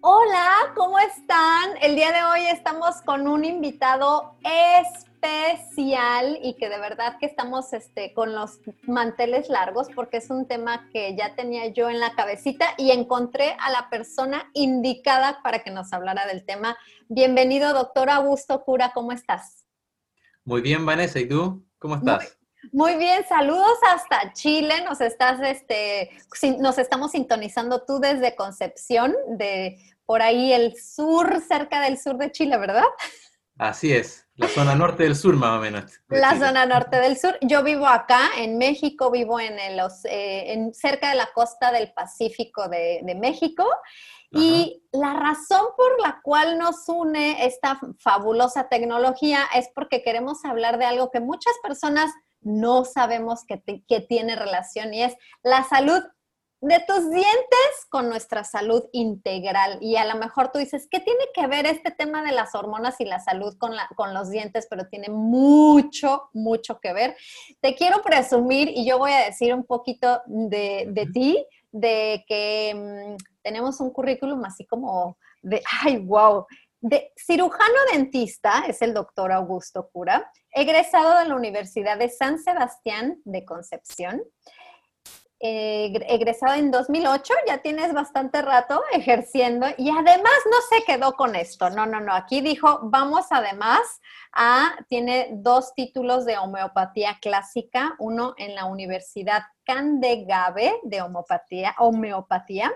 Hola, ¿cómo están? El día de hoy estamos con un invitado especial y que de verdad que estamos este, con los manteles largos porque es un tema que ya tenía yo en la cabecita y encontré a la persona indicada para que nos hablara del tema. Bienvenido, doctor Augusto Cura, ¿cómo estás? Muy bien, Vanessa, ¿y tú? ¿Cómo estás? Muy bien, saludos hasta Chile. Nos estás, este, nos estamos sintonizando tú desde Concepción, de por ahí el sur, cerca del sur de Chile, ¿verdad? Así es, la zona norte del sur más o menos. La zona norte del sur. Yo vivo acá, en México, vivo en, los, eh, en cerca de la costa del Pacífico de, de México. Y la razón por la cual nos une esta fabulosa tecnología es porque queremos hablar de algo que muchas personas no sabemos que, tiene relación y es la salud de tus dientes con nuestra salud integral. Y a lo mejor tú dices, ¿qué tiene que ver este tema de las hormonas y la salud con, con los dientes? Pero tiene mucho, mucho que ver. Te quiero presumir y yo voy a decir un poquito de, de ti, de que mm, tenemos un currículum así como de, ay, wow, de cirujano dentista, es el doctor Augusto Cura, egresado de la Universidad de San Sebastián de Concepción, eh, egresado en 2008, ya tienes bastante rato ejerciendo y además no se quedó con esto, no, no, no, aquí dijo, vamos además a, tiene dos títulos de homeopatía clásica, uno en la Universidad Candegave de homeopatía, homeopatía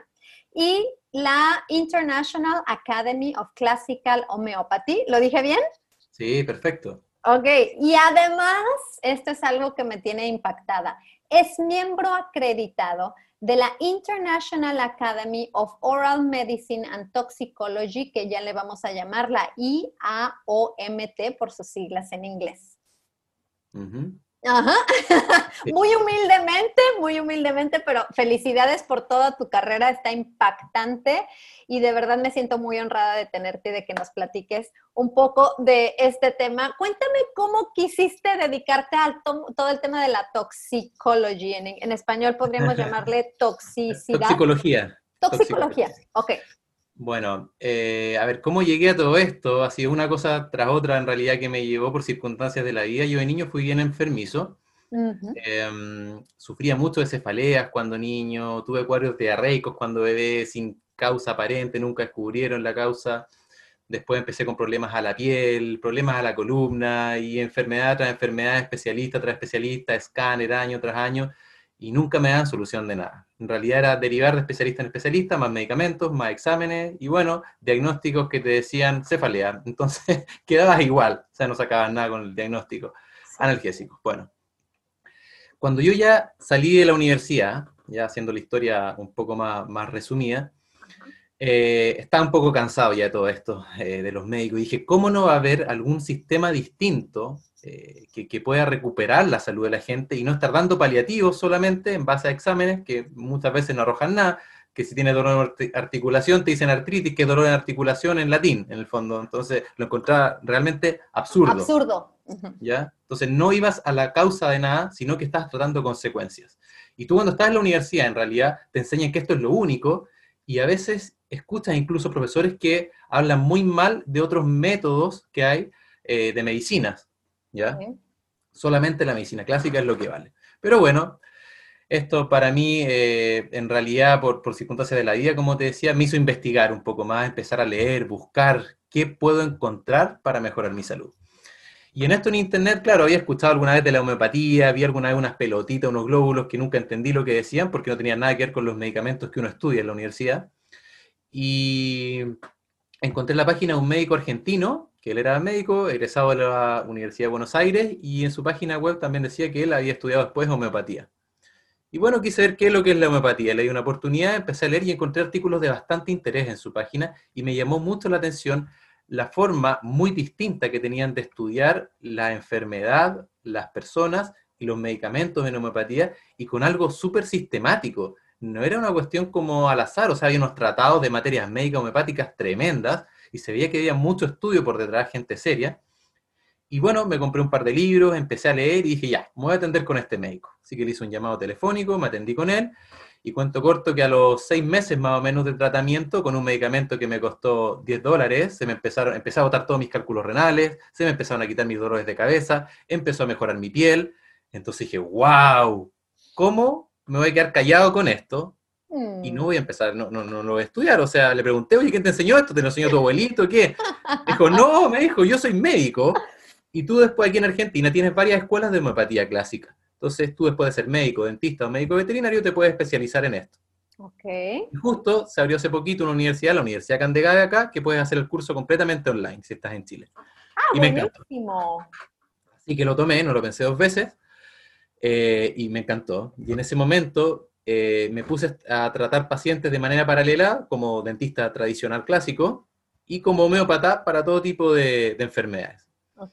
y la International Academy of Classical Homeopathy. ¿Lo dije bien? Sí, perfecto. Ok, y además, esto es algo que me tiene impactada, es miembro acreditado de la International Academy of Oral Medicine and Toxicology, que ya le vamos a llamar la IAOMT por sus siglas en inglés. Ajá. Muy humildemente, muy humildemente, pero felicidades por toda tu carrera, está impactante y de verdad me siento muy honrada de tenerte y de que nos platiques un poco de este tema. Cuéntame cómo quisiste dedicarte a todo el tema de la toxicología. En, español podríamos llamarle toxicidad. Toxicología. Toxicología, ok. Bueno, eh, a ver, ¿cómo llegué a todo esto? Ha sido una cosa tras otra en realidad que me llevó por circunstancias de la vida. Yo de niño fui bien enfermizo. Em, sufría mucho de cefaleas cuando niño, tuve cuadros diarreicos cuando bebé sin causa aparente, nunca descubrieron la causa. Después empecé con problemas a la piel, problemas a la columna y enfermedad tras enfermedad, especialista tras especialista, escáner año tras año y nunca me dan solución de nada. En realidad era derivar de especialista en especialista, más medicamentos, más exámenes y bueno, diagnósticos que te decían cefalea. Entonces quedabas igual, o sea, no sacabas nada con el diagnóstico. Analgésicos. Bueno, cuando yo ya salí de la universidad, ya haciendo la historia un poco más, más resumida, eh, estaba un poco cansado ya de todo esto, eh, de los médicos. Y dije, ¿cómo no va a haber algún sistema distinto eh, que, pueda recuperar la salud de la gente y no estar dando paliativos solamente en base a exámenes que muchas veces no arrojan nada, que si tiene dolor en articulación te dicen artritis, que es dolor en articulación en latín, en el fondo. Entonces lo encontraba realmente absurdo. Absurdo. ¿Ya? Entonces no ibas a la causa de nada, sino que estás tratando consecuencias. Y tú cuando estás en la universidad, en realidad, te enseñan que esto es lo único, y a veces escuchas incluso profesores que hablan muy mal de otros métodos que hay eh, de medicinas. ¿Ya? Solamente la medicina clásica es lo que vale. Pero bueno, esto para mí, eh, en realidad, por, por, circunstancias de la vida, como te decía, me hizo investigar un poco más, empezar a leer, buscar qué puedo encontrar para mejorar mi salud. Y en esto en internet, claro, había escuchado alguna vez de la homeopatía, había alguna vez unas pelotitas, unos glóbulos que nunca entendí lo que decían porque no tenían nada que ver con los medicamentos que uno estudia en la universidad. Y encontré en la página un médico argentino, que él era médico, egresado de la Universidad de Buenos Aires, y en su página web también decía que él había estudiado después homeopatía. Y bueno, quise ver qué es lo que es la homeopatía. Le di una oportunidad, empecé a leer y encontré artículos de bastante interés en su página y me llamó mucho la atención la forma muy distinta que tenían de estudiar la enfermedad, las personas y los medicamentos en homeopatía y con algo súper sistemático. No era una cuestión como al azar, o sea, había unos tratados de materias médicas homeopáticas tremendas y se veía que había mucho estudio por detrás, gente seria. Y bueno, me compré un par de libros, empecé a leer y dije, ya, me voy a atender con este médico. Así que le hice un llamado telefónico, me atendí con él y cuento corto que a los seis meses más o menos de tratamiento, con un medicamento que me costó 10 dólares, se me empezaron, empecé a botar todos mis cálculos renales, se me empezaron a quitar mis dolores de cabeza, empezó a mejorar mi piel. Entonces dije, wow, ¿cómo me voy a quedar callado con esto? Y no voy a empezar, no, no, no lo voy a estudiar. O sea, le pregunté, oye, ¿quién te enseñó esto? ¿Te lo enseñó tu abuelito? ¿Qué? Dijo, no, me dijo, yo soy médico. Y tú después aquí en Argentina tienes varias escuelas de homeopatía clásica. Entonces tú después de ser médico, dentista o médico veterinario te puedes especializar en esto. Ok. Y justo se abrió hace poquito una universidad, la Universidad Candegave acá, que puedes hacer el curso completamente online si estás en Chile. Ah, Y me buenísimo. Así que lo tomé, no lo pensé dos veces, eh, y me encantó. Y en ese momento eh, me puse a tratar pacientes de manera paralela, como dentista tradicional clásico, y como homeópata para todo tipo de, de enfermedades. Ok.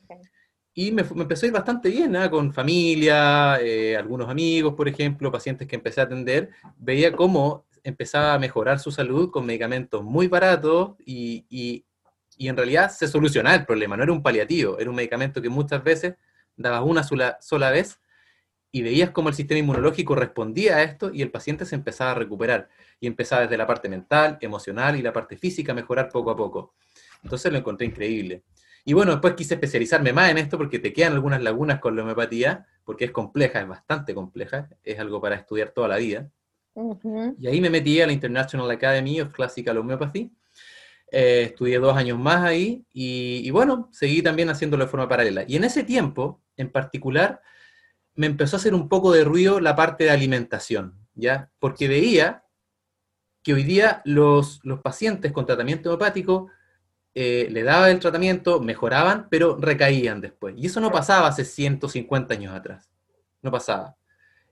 Y me, me empezó a ir bastante bien, ¿ah? con familia, eh, algunos amigos, por ejemplo, pacientes que empecé a atender, veía cómo empezaba a mejorar su salud con medicamentos muy baratos y, y- y en realidad se solucionaba el problema, no era un paliativo, era un medicamento que muchas veces dabas una sola, sola vez y veías cómo el sistema inmunológico respondía a esto y el paciente se empezaba a recuperar y empezaba desde la parte mental, emocional y la parte física a mejorar poco a poco. Entonces lo encontré increíble. Y bueno, después quise especializarme más en esto porque te quedan algunas lagunas con la homeopatía, porque es compleja, es bastante compleja, es algo para estudiar toda la vida. Y ahí me metí a la International Academy of Classical Homeopathy. Eh, estudié dos años más ahí y, y bueno, seguí también haciéndolo de forma paralela. Y en ese tiempo, en particular, me empezó a hacer un poco de ruido la parte de alimentación, ¿ya? Porque veía que hoy día los, los pacientes con tratamiento homeopático eh, le daba el tratamiento, mejoraban, pero recaían después. Y eso no pasaba hace 150 años atrás. No pasaba.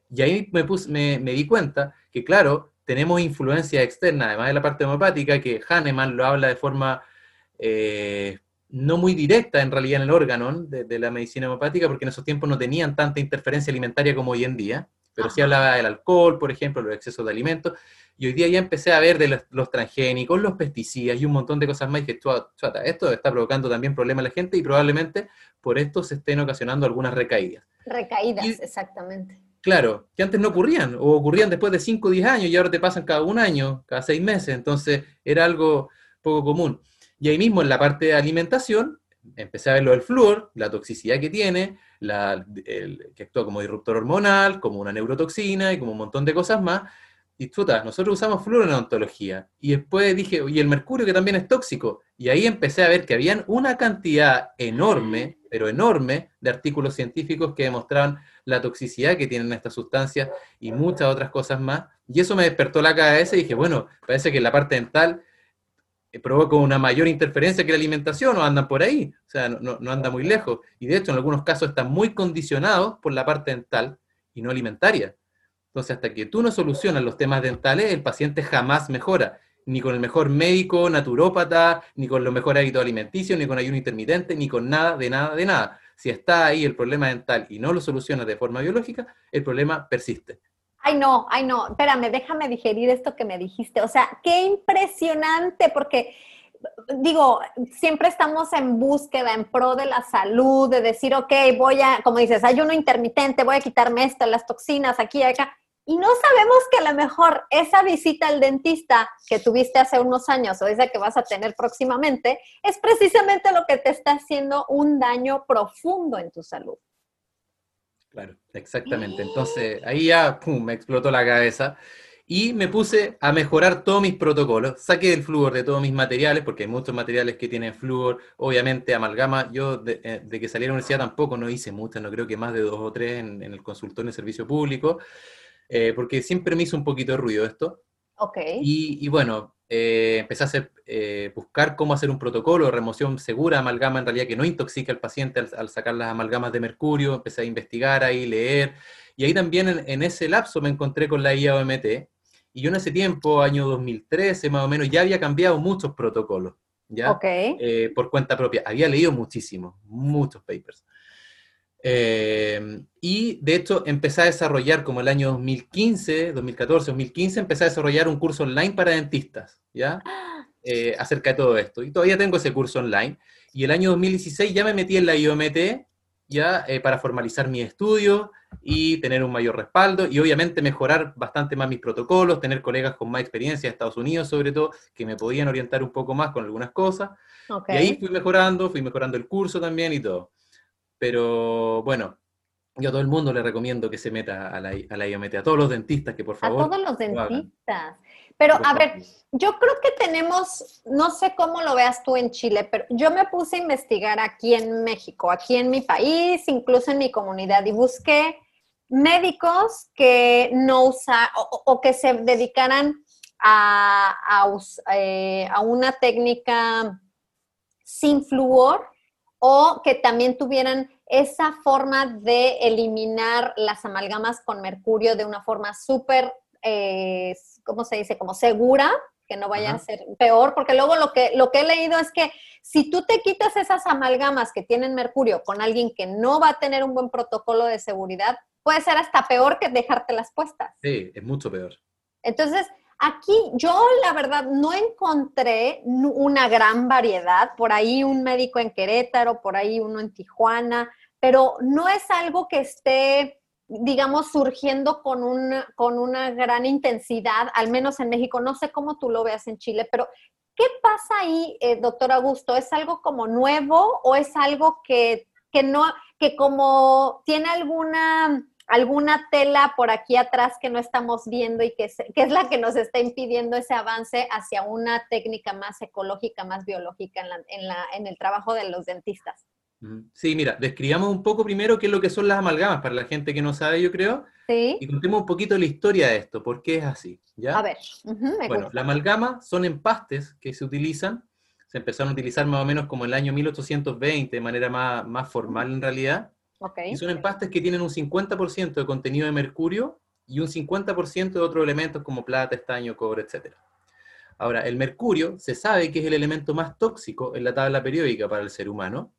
Y ahí me, pus- me, me di cuenta que, claro, tenemos influencia externa, además de la parte homeopática, que Hahnemann lo habla de forma eh, no muy directa en realidad en el órgano de, de la medicina homeopática, porque en esos tiempos no tenían tanta interferencia alimentaria como hoy en día, pero sí hablaba del alcohol, por ejemplo, los excesos de alimentos, y hoy día ya empecé a ver de los, los transgénicos, los pesticidas y un montón de cosas más, y dije, "Chua- chuata, esto está provocando también problemas a la gente y probablemente por esto se estén ocasionando algunas recaídas. Recaídas, Y- exactamente. Claro, que antes no ocurrían, o ocurrían después de 5 o 10 años y ahora te pasan cada un año, cada seis meses, entonces era algo poco común. Y ahí mismo en la parte de alimentación, empecé a ver lo del flúor, la toxicidad que tiene, la- el- que actúa como disruptor hormonal, como una neurotoxina y como un montón de cosas más. Y nosotros usamos flúor en odontología. Y después dije, y el mercurio que también es tóxico. Y ahí empecé a ver que habían una cantidad enorme, pero enorme, de artículos científicos que demostraban la toxicidad que tienen estas sustancias y muchas otras cosas más. Y eso me despertó la cabeza y dije, bueno, parece que la parte dental provoca una mayor interferencia que la alimentación o andan por ahí, o sea, no anda muy lejos. Y de hecho, en algunos casos están muy condicionados por la parte dental y no alimentaria. Entonces, hasta que tú no solucionas los temas dentales, el paciente jamás mejora, ni con el mejor médico, naturópata, ni con los mejores hábitos alimenticios, ni con ayuno intermitente, ni con nada, de nada, de nada. Si está ahí el problema dental y no lo solucionas de forma biológica, el problema persiste. Ay, no, ay, no, espérame, déjame digerir esto que me dijiste. O sea, qué impresionante, porque digo, siempre estamos en búsqueda, en pro de la salud, de decir, ok, voy a, como dices, ayuno intermitente, voy a quitarme esto, las toxinas aquí acá. Y no sabemos que a lo mejor esa visita al dentista que tuviste hace unos años o esa que vas a tener próximamente es precisamente lo que te está haciendo un daño profundo en tu salud. Claro, exactamente. Entonces ahí ya pum, me explotó la cabeza Y me puse a mejorar todos mis protocolos. Saqué el flúor de todos mis materiales, porque hay muchos materiales que tienen flúor. Obviamente, amalgama. Yo, de, eh, que salí a la universidad, tampoco no hice muchas, no creo que más de dos o tres en, el consultorio de servicio público, eh, porque siempre me hizo un poquito de ruido esto. Ok. Y, bueno, eh, empecé a hacer, buscar cómo hacer un protocolo de remoción segura de amalgama, en realidad que no intoxique al paciente al, al, sacar las amalgamas de mercurio. Empecé a investigar ahí, leer. Y ahí también en, en ese lapso me encontré con la IAOMT y yo en ese tiempo, año 2013 más o menos, ya había cambiado muchos protocolos, ¿ya? Eh, por cuenta propia. Había leído muchísimo, muchos papers. Eh, y de hecho empecé a desarrollar, como el año 2015, 2014, 2015, empecé a desarrollar un curso online para dentistas, ¿ya? Eh, acerca de todo esto. Y todavía tengo ese curso online. Y el año 2016 ya me metí en la IOMT, ya para formalizar mi estudio, y tener un mayor respaldo y obviamente mejorar bastante más mis protocolos, tener colegas con más experiencia de Estados Unidos sobre todo, que me podían orientar un poco más con algunas cosas. Y ahí fui mejorando, fui mejorando el curso también y todo. Pero bueno, yo a todo el mundo le recomiendo que se meta a la, a la IOMT, a todos los dentistas que por favor... A todos los dentistas. Pero a ver, yo creo que tenemos, no sé cómo lo veas tú en Chile, pero yo me puse a investigar aquí en México, aquí en mi país, incluso en mi comunidad, y busqué médicos que no usan o, que se dedicaran a, eh, a, una técnica sin flúor o que también tuvieran esa forma de eliminar las amalgamas con mercurio de una forma súper, eh, ¿cómo se dice? Como segura, que no vayan a ser peor, porque luego lo que, lo que he leído es que si tú te quitas esas amalgamas que tienen mercurio con alguien que no va a tener un buen protocolo de seguridad, puede ser hasta peor que dejarte las puestas. Sí, es mucho peor. Entonces, aquí yo la verdad no encontré una gran variedad, por ahí un médico en Querétaro, por ahí uno en Tijuana, pero no es algo que esté digamos, surgiendo con una, con una gran intensidad, al menos en México. No sé cómo tú lo veas en Chile, pero ¿qué pasa ahí, eh, doctor Augusto? ¿Es algo como nuevo o es algo que, que no, que como tiene alguna alguna tela por aquí atrás que no estamos viendo y que, es la que nos está impidiendo ese avance hacia una técnica más ecológica, más biológica en, en, el trabajo de los dentistas. Sí, mira, describamos un poco primero qué es lo que son las amalgamas para la gente que no sabe, yo creo. Sí. Y contemos un poquito la historia de esto, por qué es así. ¿ya? A ver. bueno, la amalgama son empastes que se utilizan, se empezaron a utilizar más o menos como en el año 1820, de manera más, más formal en realidad, y son empastes que tienen un 50% de contenido de mercurio y un 50% de otros elementos como plata, estaño, cobre, etc. Ahora, el mercurio se sabe que es el elemento más tóxico en la tabla periódica para el ser humano.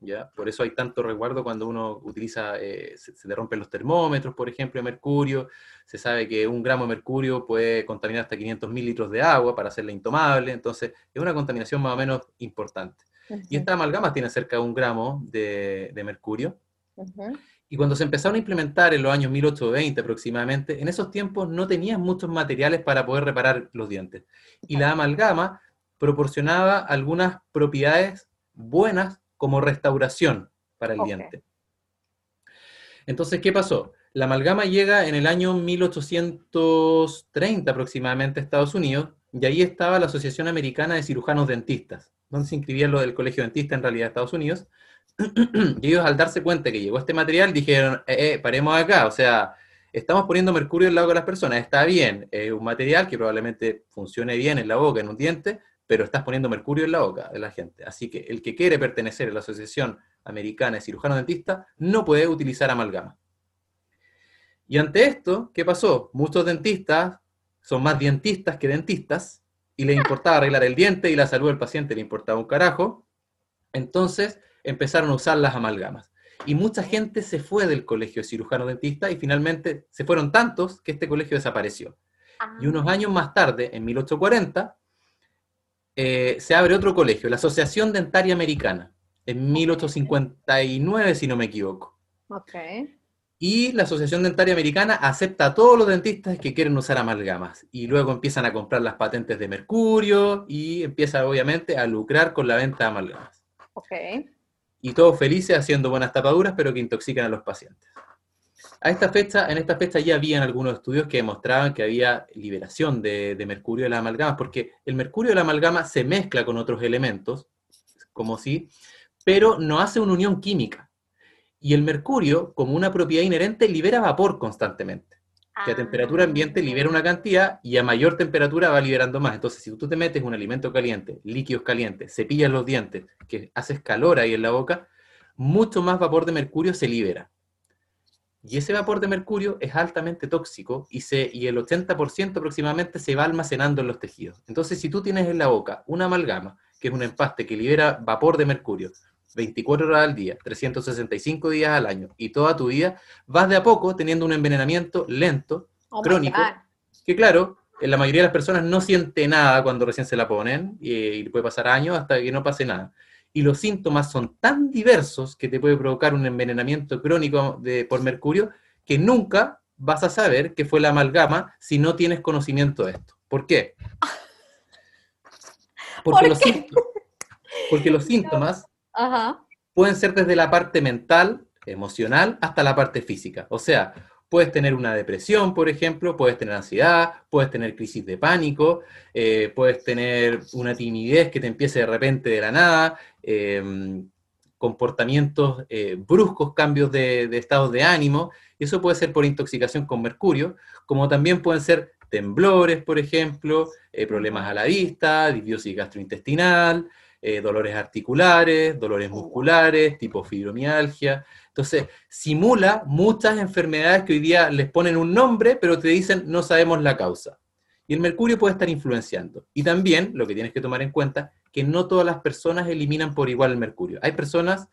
¿ya? Por eso hay tanto resguardo cuando uno utiliza, eh, se, le rompen los termómetros, por ejemplo, de mercurio. Se sabe que un gramo de mercurio puede contaminar hasta 500 mil litros de agua para hacerla intomable. Entonces, es una contaminación más o menos importante. Y esta amalgama tiene cerca de un gramo de, de mercurio. Y cuando se empezaron a implementar en los años 1820 aproximadamente, en esos tiempos no tenían muchos materiales para poder reparar los dientes. Y la amalgama proporcionaba algunas propiedades buenas como restauración para el diente. Entonces, ¿qué pasó? La amalgama llega en el año 1830 aproximadamente a Estados Unidos, y ahí estaba la Asociación Americana de Cirujanos Dentistas, donde se inscribía lo del Colegio Dentista en realidad de Estados Unidos, y ellos al darse cuenta que llegó este material dijeron, eh, eh, paremos acá, o sea, estamos poniendo mercurio al lado de las personas, está bien, es un material que probablemente funcione bien en la boca, en un diente, pero estás poniendo mercurio en la boca de la gente. Así que el que quiere pertenecer a la Asociación Americana de Cirujanos Dentistas no puede utilizar amalgama. Y ante esto, ¿qué pasó? Muchos dentistas son más dentistas que dentistas y les importaba arreglar el diente y la salud del paciente le importaba un carajo. Entonces, empezaron a usar las amalgamas. Y mucha gente se fue del colegio de cirujano dentista y finalmente se fueron tantos que este colegio desapareció. Y unos ah. años más tarde, en 1840, eh, se abre otro colegio, la Asociación Dentaria Americana, en 1859, si no me equivoco. Y la Asociación Dentaria Americana acepta a todos los dentistas que quieren usar amalgamas. Y luego empiezan a comprar las patentes de mercurio y empieza obviamente a lucrar con la venta de amalgamas. Okay y todos felices haciendo buenas tapaduras, pero que intoxican a los pacientes. A esta en esta fecha ya habían algunos estudios que demostraban que había liberación de, de mercurio de las amalgamas, porque el mercurio de la amalgama se mezcla con otros elementos, como si, pero no hace una unión química. Y el mercurio, como una propiedad inherente, libera vapor constantemente. Que a temperatura ambiente libera una cantidad y a mayor temperatura va liberando más. Entonces, si tú te metes un alimento caliente, líquidos calientes, cepillas los dientes, que haces calor ahí en la boca, mucho más vapor de mercurio se libera. Y ese vapor de mercurio es altamente tóxico y, se, y el 80% aproximadamente se va almacenando en los tejidos. Entonces, si tú tienes en la boca una amalgama, que es un empaste que libera vapor de mercurio 24 horas al día, 365 días al año y toda tu vida, vas de a poco teniendo un envenenamiento lento, Oh crónico, que claro, en la mayoría de las personas no siente nada cuando recién se la ponen y, y puede pasar años hasta que no pase nada. Y los síntomas son tan diversos que te puede provocar un envenenamiento crónico de, por mercurio que nunca vas a saber que fue la amalgama si no tienes conocimiento de esto. ¿Por qué? Porque, ¿Por los, qué? síntomas, porque los síntomas Pueden ser desde la parte mental, emocional, hasta la parte física. O sea, puedes tener una depresión, por ejemplo, puedes tener ansiedad, puedes tener crisis de pánico, eh, puedes tener una timidez que te empiece de repente de la nada, eh, comportamientos eh, bruscos, cambios de, de estados de ánimo. Eso puede ser por intoxicación con mercurio, como también pueden ser temblores, por ejemplo, eh, problemas a la vista, disbiosis gastrointestinal, eh, dolores articulares, dolores musculares, tipo fibromialgia. Entonces, simula muchas enfermedades que hoy día les ponen un nombre, pero te dicen no sabemos la causa. Y el mercurio puede estar influenciando. Y también, lo que tienes que tomar en cuenta, que no todas las personas eliminan por igual el mercurio. Hay personas,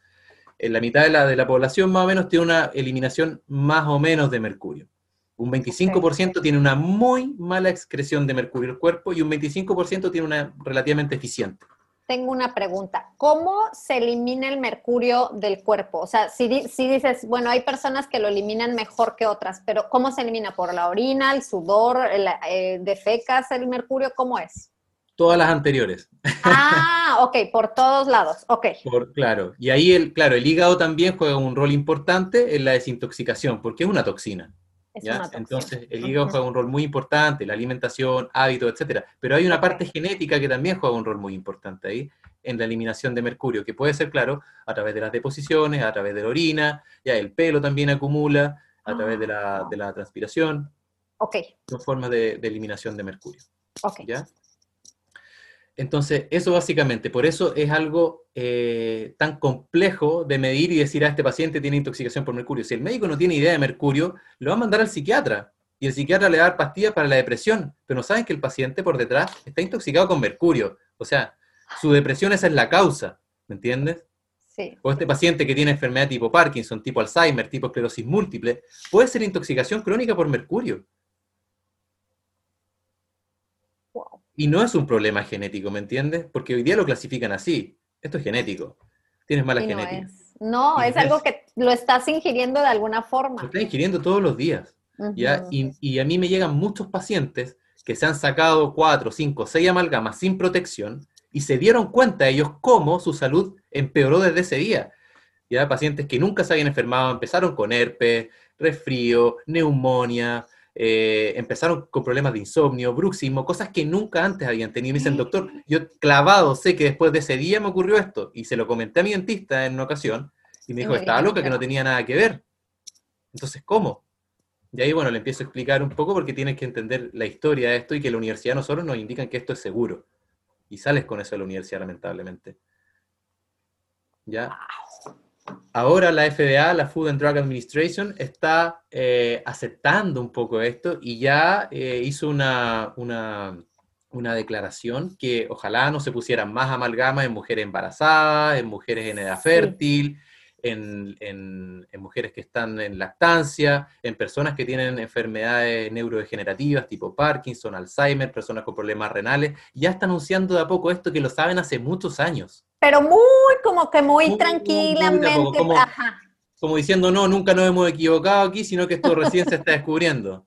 en la mitad de la, de la población más o menos, tiene una eliminación más o menos de mercurio. Un 25% tiene una muy mala excreción de mercurio en el cuerpo y un 25% tiene una relativamente eficiente. Tengo una pregunta. ¿Cómo se elimina el mercurio del cuerpo? O sea, si, di- si dices, bueno, hay personas que lo eliminan mejor que otras, pero ¿cómo se elimina? ¿Por la orina, el sudor, el, eh, de fecas el mercurio? ¿Cómo es? Todas las anteriores. Ah, ok, por todos lados. Ok. Por, claro. Y ahí, el, claro, el hígado también juega un rol importante en la desintoxicación, porque es una toxina. Es ¿ya? una toxina. Entonces, el hígado juega un rol muy importante, la alimentación, hábitos, etcétera. Pero hay una parte genética que también juega un rol muy importante ahí, en la eliminación de mercurio, que puede ser, claro, a través de las deposiciones, a través de la orina, ya el pelo también acumula, a través de la, Ah. de la transpiración, Ok, son formas de, de eliminación de mercurio. ok. ¿ya? Entonces, eso básicamente, por eso es algo eh, tan complejo de medir y decir a este paciente tiene intoxicación por mercurio. Si el médico no tiene idea de mercurio, lo va a mandar al psiquiatra y el psiquiatra le va a dar pastillas para la depresión, pero no saben que el paciente por detrás está intoxicado con mercurio. O sea, su depresión esa es la causa, ¿me entiendes? Sí. O este paciente que tiene enfermedad tipo Parkinson, tipo Alzheimer, tipo esclerosis múltiple, puede ser intoxicación crónica por mercurio. Wow. Y no es un problema genético, ¿me entiendes? Porque hoy día lo clasifican así. Esto es genético. Tienes mala no genética. es. No, es algo que lo estás ingiriendo de alguna Lo forma. estás ingiriendo todos los días. Y, y a mí me llegan muchos pacientes que se han sacado cuatro, cinco, seis amalgamas sin protección y se dieron cuenta ellos cómo su salud empeoró desde ese día. Ya pacientes que nunca se habían enfermado, empezaron con herpes, resfrío, neumonía, eh, empezaron con problemas de insomnio, bruxismo, cosas que nunca antes habían tenido. Me dicen, doctor, yo clavado sé que después de ese día me ocurrió esto. Y se lo comenté a mi dentista en una ocasión y me dijo, estaba loca, que no. tenía nada que ver. Entonces, ¿cómo? Y ahí, bueno, le empiezo a explicar un poco porque tienes que entender la historia de esto y que la universidad nosotros nos indican que esto es seguro. Y sales con eso de la universidad, lamentablemente. ¿Ya? Ahora la FDA, la Food and Drug Administration, está eh, aceptando un poco esto y ya eh, hizo una, una, una declaración que ojalá no se pusieran más amalgamas en mujeres embarazadas, en mujeres en edad Sí. fértil, en, en- en mujeres que están en lactancia, en personas que tienen enfermedades neurodegenerativas tipo Parkinson, Alzheimer, personas con problemas renales. Ya está anunciando de a poco esto que lo saben hace muchos años. Pero muy, como que muy, Muy, muy, muy tranquilamente. como- Ajá. como diciendo, no, nunca nos hemos equivocado aquí, sino que esto recién se está descubriendo.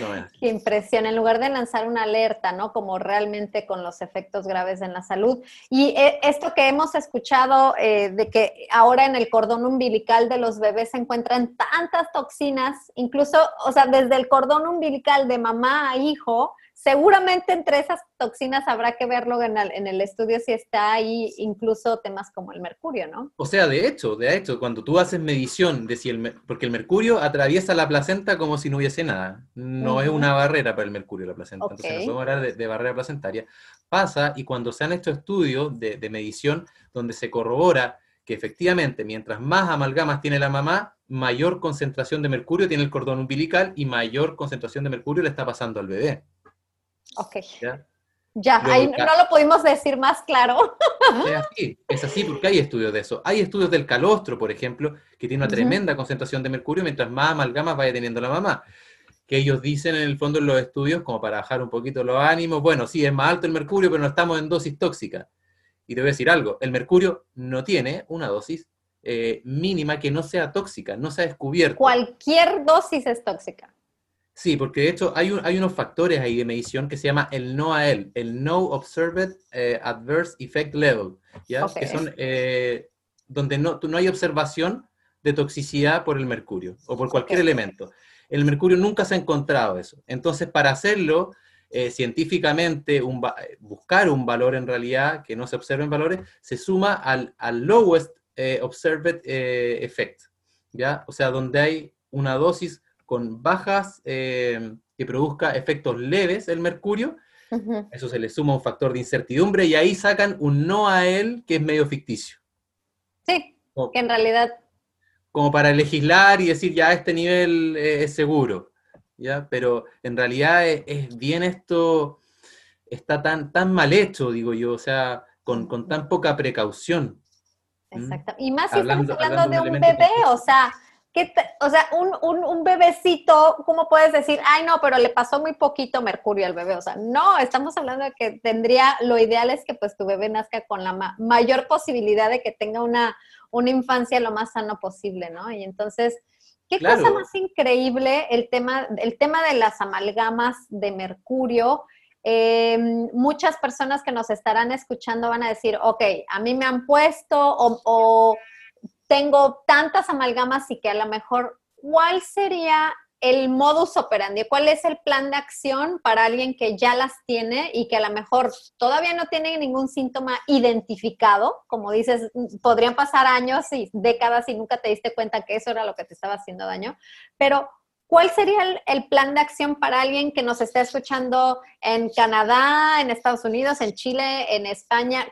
No es. Qué impresión, en lugar de lanzar una alerta, ¿no? Como realmente con los efectos graves en la salud. Y eh, esto que hemos escuchado eh, de que ahora en el cordón umbilical de los bebés se encuentran tantas toxinas, incluso, o sea, desde el cordón umbilical de mamá a hijo, seguramente entre esas toxinas habrá que verlo en el, estudio si está ahí incluso temas como el mercurio, ¿no? O sea, de hecho, de hecho, cuando tú haces medición de si el, porque el mercurio atraviesa la placenta como si no hubiese nada, no es una barrera para el mercurio la placenta, entonces no podemos hablar de, barrera placentaria, pasa y cuando se han hecho estudios de, de medición donde se corrobora que efectivamente mientras más amalgamas tiene la mamá, mayor concentración de mercurio tiene el cordón umbilical y mayor concentración de mercurio le está pasando al bebé. Ok. Ya, ahí no lo pudimos decir más claro. Es así, es así porque hay estudios de eso. Hay estudios del calostro, por ejemplo, que tiene una tremenda concentración de mercurio mientras más amalgamas vaya teniendo la mamá. Que ellos dicen en el fondo en los estudios, como para bajar un poquito los ánimos, bueno, sí, es más alto el mercurio, pero no estamos en dosis tóxica. Y te voy a decir algo, el mercurio no tiene una dosis eh, mínima que no sea tóxica, no se ha descubierto. Cualquier dosis es tóxica. Sí, porque de hecho hay, hay unos factores ahí de medición que se llama el NOAEL, el No Observed eh, Adverse Effect Level, ¿ya? que son eh, donde no, no hay observación de toxicidad por el mercurio o por cualquier elemento. El mercurio nunca se ha encontrado eso. Entonces, para hacerlo eh, científicamente, un, buscar un valor en realidad que no se observen valores, se suma al, al lowest observed effect, ¿ya? O sea, donde hay una dosis con bajas eh, que produzca efectos leves el mercurio, eso se le suma un factor de incertidumbre y ahí sacan un no a él que es medio ficticio. Sí, que en realidad... Como para legislar y decir ya este nivel eh, es seguro, ¿ya? Pero en realidad es, bien esto, está tan, tan mal hecho, digo yo, o sea, con, con tan poca precaución. Exacto. Y más si estamos hablando, de un bebé, o sea, o sea, un, un, un, bebecito, ¿cómo puedes decir, ay no, pero le pasó muy poquito mercurio al bebé? O sea, no, estamos hablando de que tendría, lo ideal es que pues tu bebé nazca con la mayor posibilidad de que tenga una, una infancia lo más sano posible, ¿no? Y entonces, qué cosa más increíble el tema, el tema de las amalgamas de mercurio. Em, muchas personas que nos estarán escuchando van a decir, ok, a mí me han puesto o tengo tantas amalgamas y que a lo mejor, ¿cuál sería el modus operandi? ¿Cuál es el plan de acción para alguien que ya las tiene y que a lo mejor todavía no tiene ningún síntoma identificado? Como dices, podrían pasar años y décadas y nunca te diste cuenta que eso era lo que te estaba haciendo daño, pero ¿Cuál sería el, el, plan de acción para alguien que nos está escuchando en Canadá, en Estados Unidos, en Chile, en España?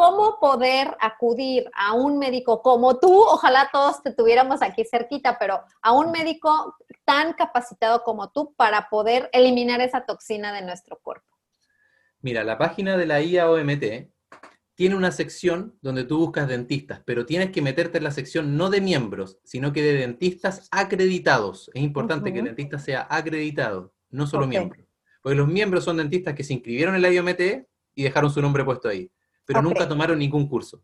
Cómo poder acudir a un médico como tú, ojalá todos te tuviéramos aquí cerquita, pero a un médico tan capacitado como tú para poder eliminar esa toxina de nuestro cuerpo. Mira, la página de la IAOMT tiene una sección donde tú buscas dentistas, pero tienes que meterte en la sección no de miembros, sino que de dentistas acreditados. Es importante que el dentista sea acreditado, no solo miembro. Porque los miembros son dentistas que se inscribieron en la IOMT y dejaron su nombre puesto ahí pero nunca tomaron ningún curso.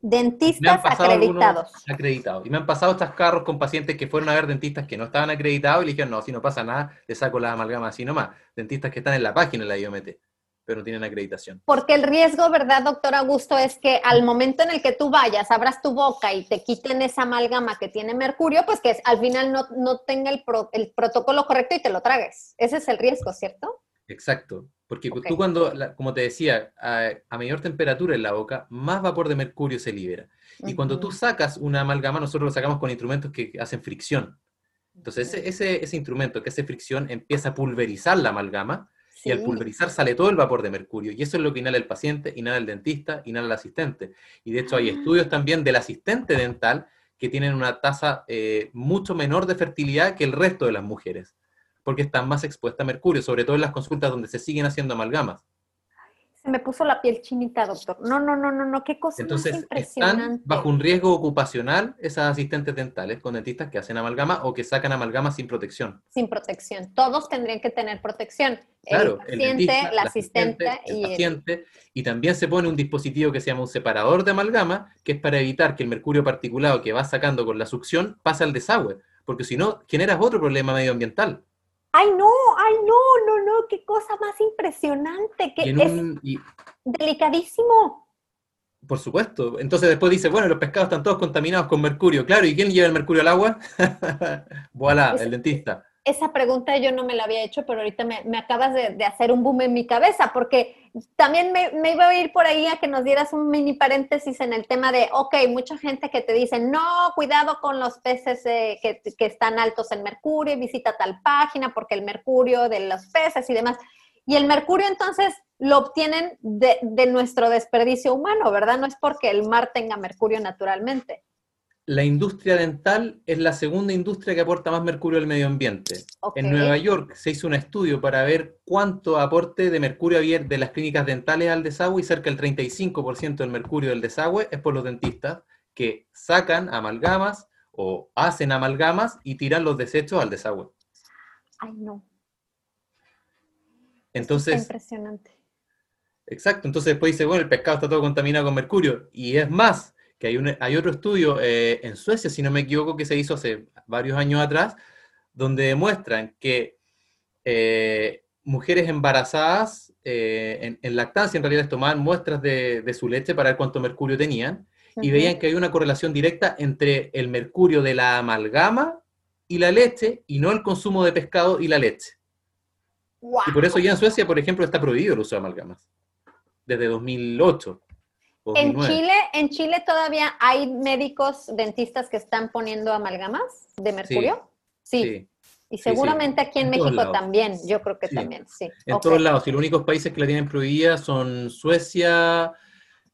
Dentistas acreditados. Acreditados. Y me han pasado estos carros con pacientes que fueron a ver dentistas que no estaban acreditados y le dijeron, no, si no pasa nada, le saco la amalgama así nomás. Dentistas que están en la página de la IOMT, pero no tienen acreditación. Porque el riesgo, ¿verdad, doctor Augusto? Es que al momento en el que tú vayas, abras tu boca y te quiten esa amalgama que tiene mercurio, pues que al final no, no tenga el, el protocolo correcto y te lo tragues. Ese es el riesgo, ¿cierto? Exacto. Porque tú cuando, como te decía, a, mayor temperatura en la boca, más vapor de mercurio se libera. Y cuando tú sacas una amalgama, nosotros lo sacamos con instrumentos que hacen fricción. Entonces ese, ese, instrumento que hace fricción empieza a pulverizar la amalgama y al pulverizar sale todo el vapor de mercurio. Y eso es lo que inhala el paciente, inhala el dentista, inhala el asistente. Y de hecho hay ah. estudios también del asistente dental que tienen una tasa eh, mucho menor de fertilidad que el resto de las mujeres porque están más expuestas a mercurio, sobre todo en las consultas donde se siguen haciendo amalgamas. Se me puso la piel chinita, doctor. No, no, no, no, no, qué cosa Entonces, impresionante. Están bajo un riesgo ocupacional esas asistentes dentales con dentistas que hacen amalgama o que sacan amalgama sin protección. Sin protección. Todos tendrían que tener protección. Claro, el paciente, el, asistente, y el paciente. Y también se pone un dispositivo que se llama un separador de amalgama, que es para evitar que el mercurio particulado que va sacando con la succión pase al desagüe porque si no, generas otro problema medioambiental. Ay, no, ay, no, no, no, qué cosa más impresionante, que es delicadísimo. Por supuesto. Entonces después dice, bueno, los pescados están todos contaminados con mercurio. Claro, ¿y quién lleva el mercurio al agua? voilà, el dentista esa pregunta yo no me la había hecho, pero ahorita me, acabas de, hacer un boom en mi cabeza, porque también me, iba a ir por ahí a que nos dieras un mini paréntesis en el tema de, ok, mucha gente que te dice, no, cuidado con los peces eh, que, están altos en mercurio, visita tal página porque el mercurio de los peces y demás. Y el mercurio entonces lo obtienen de, de nuestro desperdicio humano, ¿verdad? No es porque el mar tenga mercurio naturalmente la industria dental es la segunda industria que aporta más mercurio al medio ambiente. En Nueva York se hizo un estudio para ver cuánto aporte de mercurio había de las clínicas dentales al desagüe y cerca del 35% del mercurio del desagüe es por los dentistas que sacan amalgamas o hacen amalgamas y tiran los desechos al desagüe. Ay, no. Entonces... impresionante. Exacto, entonces después dice, bueno, el pescado está todo contaminado con mercurio. Y es más, que hay, un, hay otro estudio eh, en Suecia, si no me equivoco, que se hizo hace varios años atrás, donde demuestran que eh, mujeres embarazadas eh, en, lactancia en realidad tomaban muestras de, su leche para ver cuánto mercurio tenían y veían que hay una correlación directa entre el mercurio de la amalgama y la leche y no el consumo de pescado y la leche. Y por eso ya en Suecia, por ejemplo, está prohibido el uso de amalgamas desde 2008. En Chile, en Chile todavía hay médicos dentistas que están poniendo amalgamas de mercurio. Sí. Y seguramente aquí en, México también, yo creo que también, sí. En todos lados. Y los únicos países que la tienen prohibida son Suecia,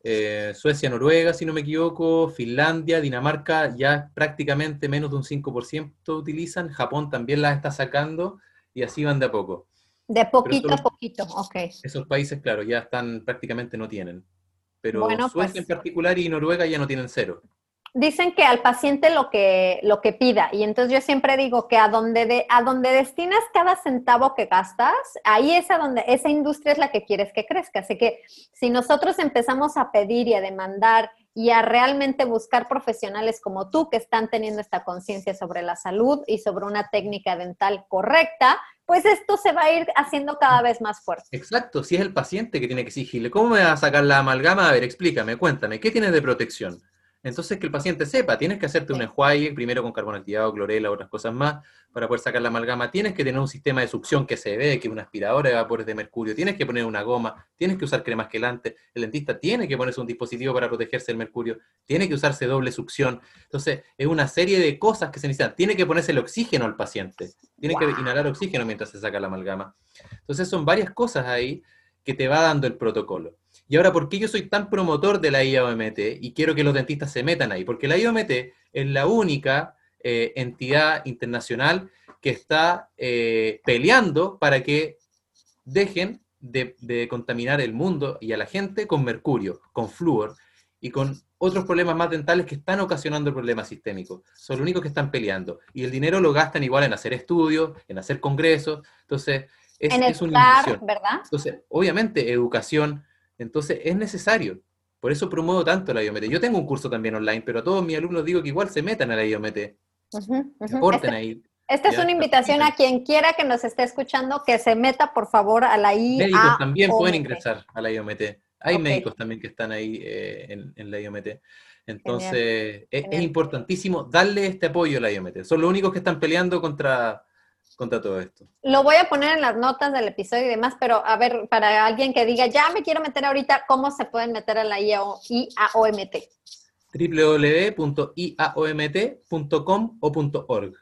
eh, Suecia, Noruega, si no me equivoco, Finlandia, Dinamarca, ya prácticamente menos de un 5% utilizan. Japón también las está sacando y así van de a poco. De poquito a poquito, ok. Esos países, claro, ya están, prácticamente no tienen pero Suecia pues en particular y Noruega ya no tienen cero. Dicen que al paciente lo que, lo que pida, y entonces yo siempre digo que a donde, de, a donde destinas cada centavo que gastas, ahí es a donde esa industria es la que quieres que crezca. Así que si nosotros empezamos a pedir y a demandar y a realmente buscar profesionales como tú que están teniendo esta conciencia sobre la salud y sobre una técnica dental correcta, pues esto se va a ir haciendo cada vez más fuerte. Exacto, si es el paciente que tiene que exigirle, ¿cómo me va a sacar la amalgama? A ver, explícame, cuéntame, ¿qué tienes de protección? Entonces que el paciente sepa, tienes que hacerte un enjuague, primero con carbón activado, clorela, otras cosas más, para poder sacar la amalgama. Tienes que tener un sistema de succión que se ve, que es una aspiradora de vapores de mercurio. Tienes que poner una goma, tienes que usar cremas quelantes. El dentista tiene que ponerse un dispositivo para protegerse del mercurio. Tiene que usarse doble succión. Entonces, es una serie de cosas que se necesitan. Tiene que ponerse el oxígeno al paciente. Tiene que inhalar oxígeno mientras se saca la amalgama. Entonces, son varias cosas ahí que te va dando el protocolo. Y ahora, ¿por qué yo soy tan promotor de la IAOMT y quiero que los dentistas se metan ahí? Porque la IAOMT es la única eh, entidad internacional que está eh, peleando para que dejen de, contaminar el mundo y a la gente con mercurio, con flúor y con otros problemas más dentales que están ocasionando problemas sistémicos. Son los únicos que están peleando. Y el dinero lo gastan igual en hacer estudios, en hacer congresos. Entonces, es, en es una ¿verdad? Entonces, obviamente, educación, entonces, es necesario. Por eso promuevo tanto la IOMT. Yo tengo un curso también online, pero a todos mis alumnos digo que igual se metan a la IOMT. Aporten este, ahí. Esta es una invitación a quien quiera que nos esté escuchando que se meta, por favor, a la IOMT. Médicos también pueden ingresar a la IOMT. Hay médicos también que están ahí eh, en, la IOMT. Entonces, es, es, importantísimo darle este apoyo a la IOMT. Son los únicos que están peleando contra, contra todo esto. Lo voy a poner en las notas del episodio y demás, pero a ver, para alguien que diga, ya me quiero meter ahorita, ¿cómo se pueden meter a la IAOMT? www.iaomt.com o .org.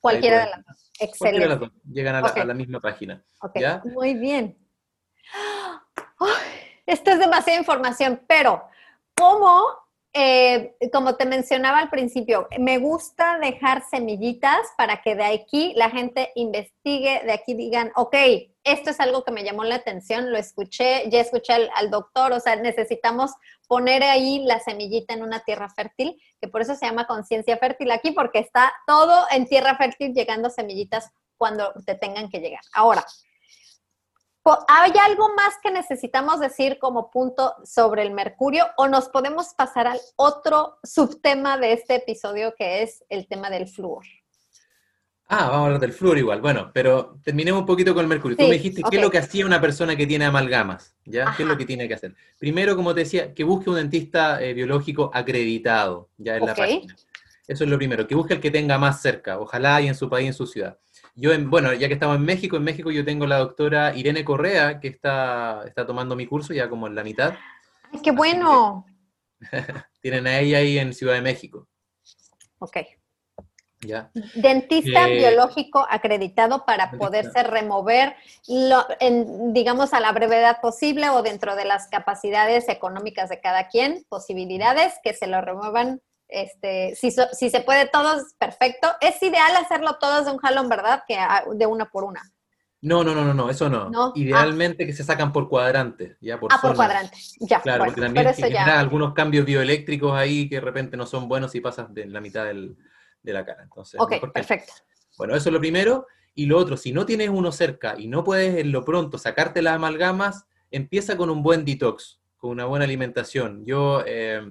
Cualquiera de las dos. Excelente. De las dos. Llegan a, la, misma página. Muy bien. esto es demasiada información, pero ¿cómo eh, como te mencionaba al principio, me gusta dejar semillitas para que de aquí la gente investigue, de aquí digan, ok, esto es algo que me llamó la atención, lo escuché, ya escuché al, doctor, o sea, necesitamos poner ahí la semillita en una tierra fértil, que por eso se llama conciencia fértil aquí, porque está todo en tierra fértil llegando semillitas cuando te tengan que llegar. Ahora, ¿Hay algo más que necesitamos decir como punto sobre el mercurio o nos podemos pasar al otro subtema de este episodio que es el tema del flúor? Ah, vamos a hablar del flúor igual. Bueno, pero terminemos un poquito con el mercurio. Tú Sí, me dijiste qué es lo que hacía una persona que tiene amalgamas, ¿ya? ¿Qué es lo Ajá. que tiene que hacer? Primero, como te decía, que busque un dentista eh, biológico acreditado, ya en la página. Eso es lo primero, que busque el que tenga más cerca, ojalá y en su país, en su ciudad. Yo, en, bueno, ya que estamos en México, en México yo tengo la doctora Irene Correa, que está, está tomando mi curso ya como en la mitad. Ay, qué bueno. Tienen a ella ahí en Ciudad de México, Ok. ¿ya? Dentista Eh, biológico acreditado para dentista. poderse remover, lo, en, digamos, a la brevedad posible o dentro de las capacidades económicas de cada quien, posibilidades que se lo remuevan. Este, si, so- si se puede todos, perfecto. Es ideal hacerlo todos de un jalón, ¿verdad? Que a- de una por una. No, no, no, no, no, eso no. No, Idealmente que se sacan por cuadrante, ya por Ah, por cuadrante. Ya, Claro, bueno, porque también pero eso genera ya. algunos cambios bioeléctricos ahí que de repente no son buenos si pasas de la mitad del- de la cara. Entonces, Ok, que- perfecto. Bueno, eso es lo primero. Y lo otro, si no tienes uno cerca y no puedes en lo pronto sacarte las amalgamas, empieza con un buen detox, con una buena alimentación. Yo eh,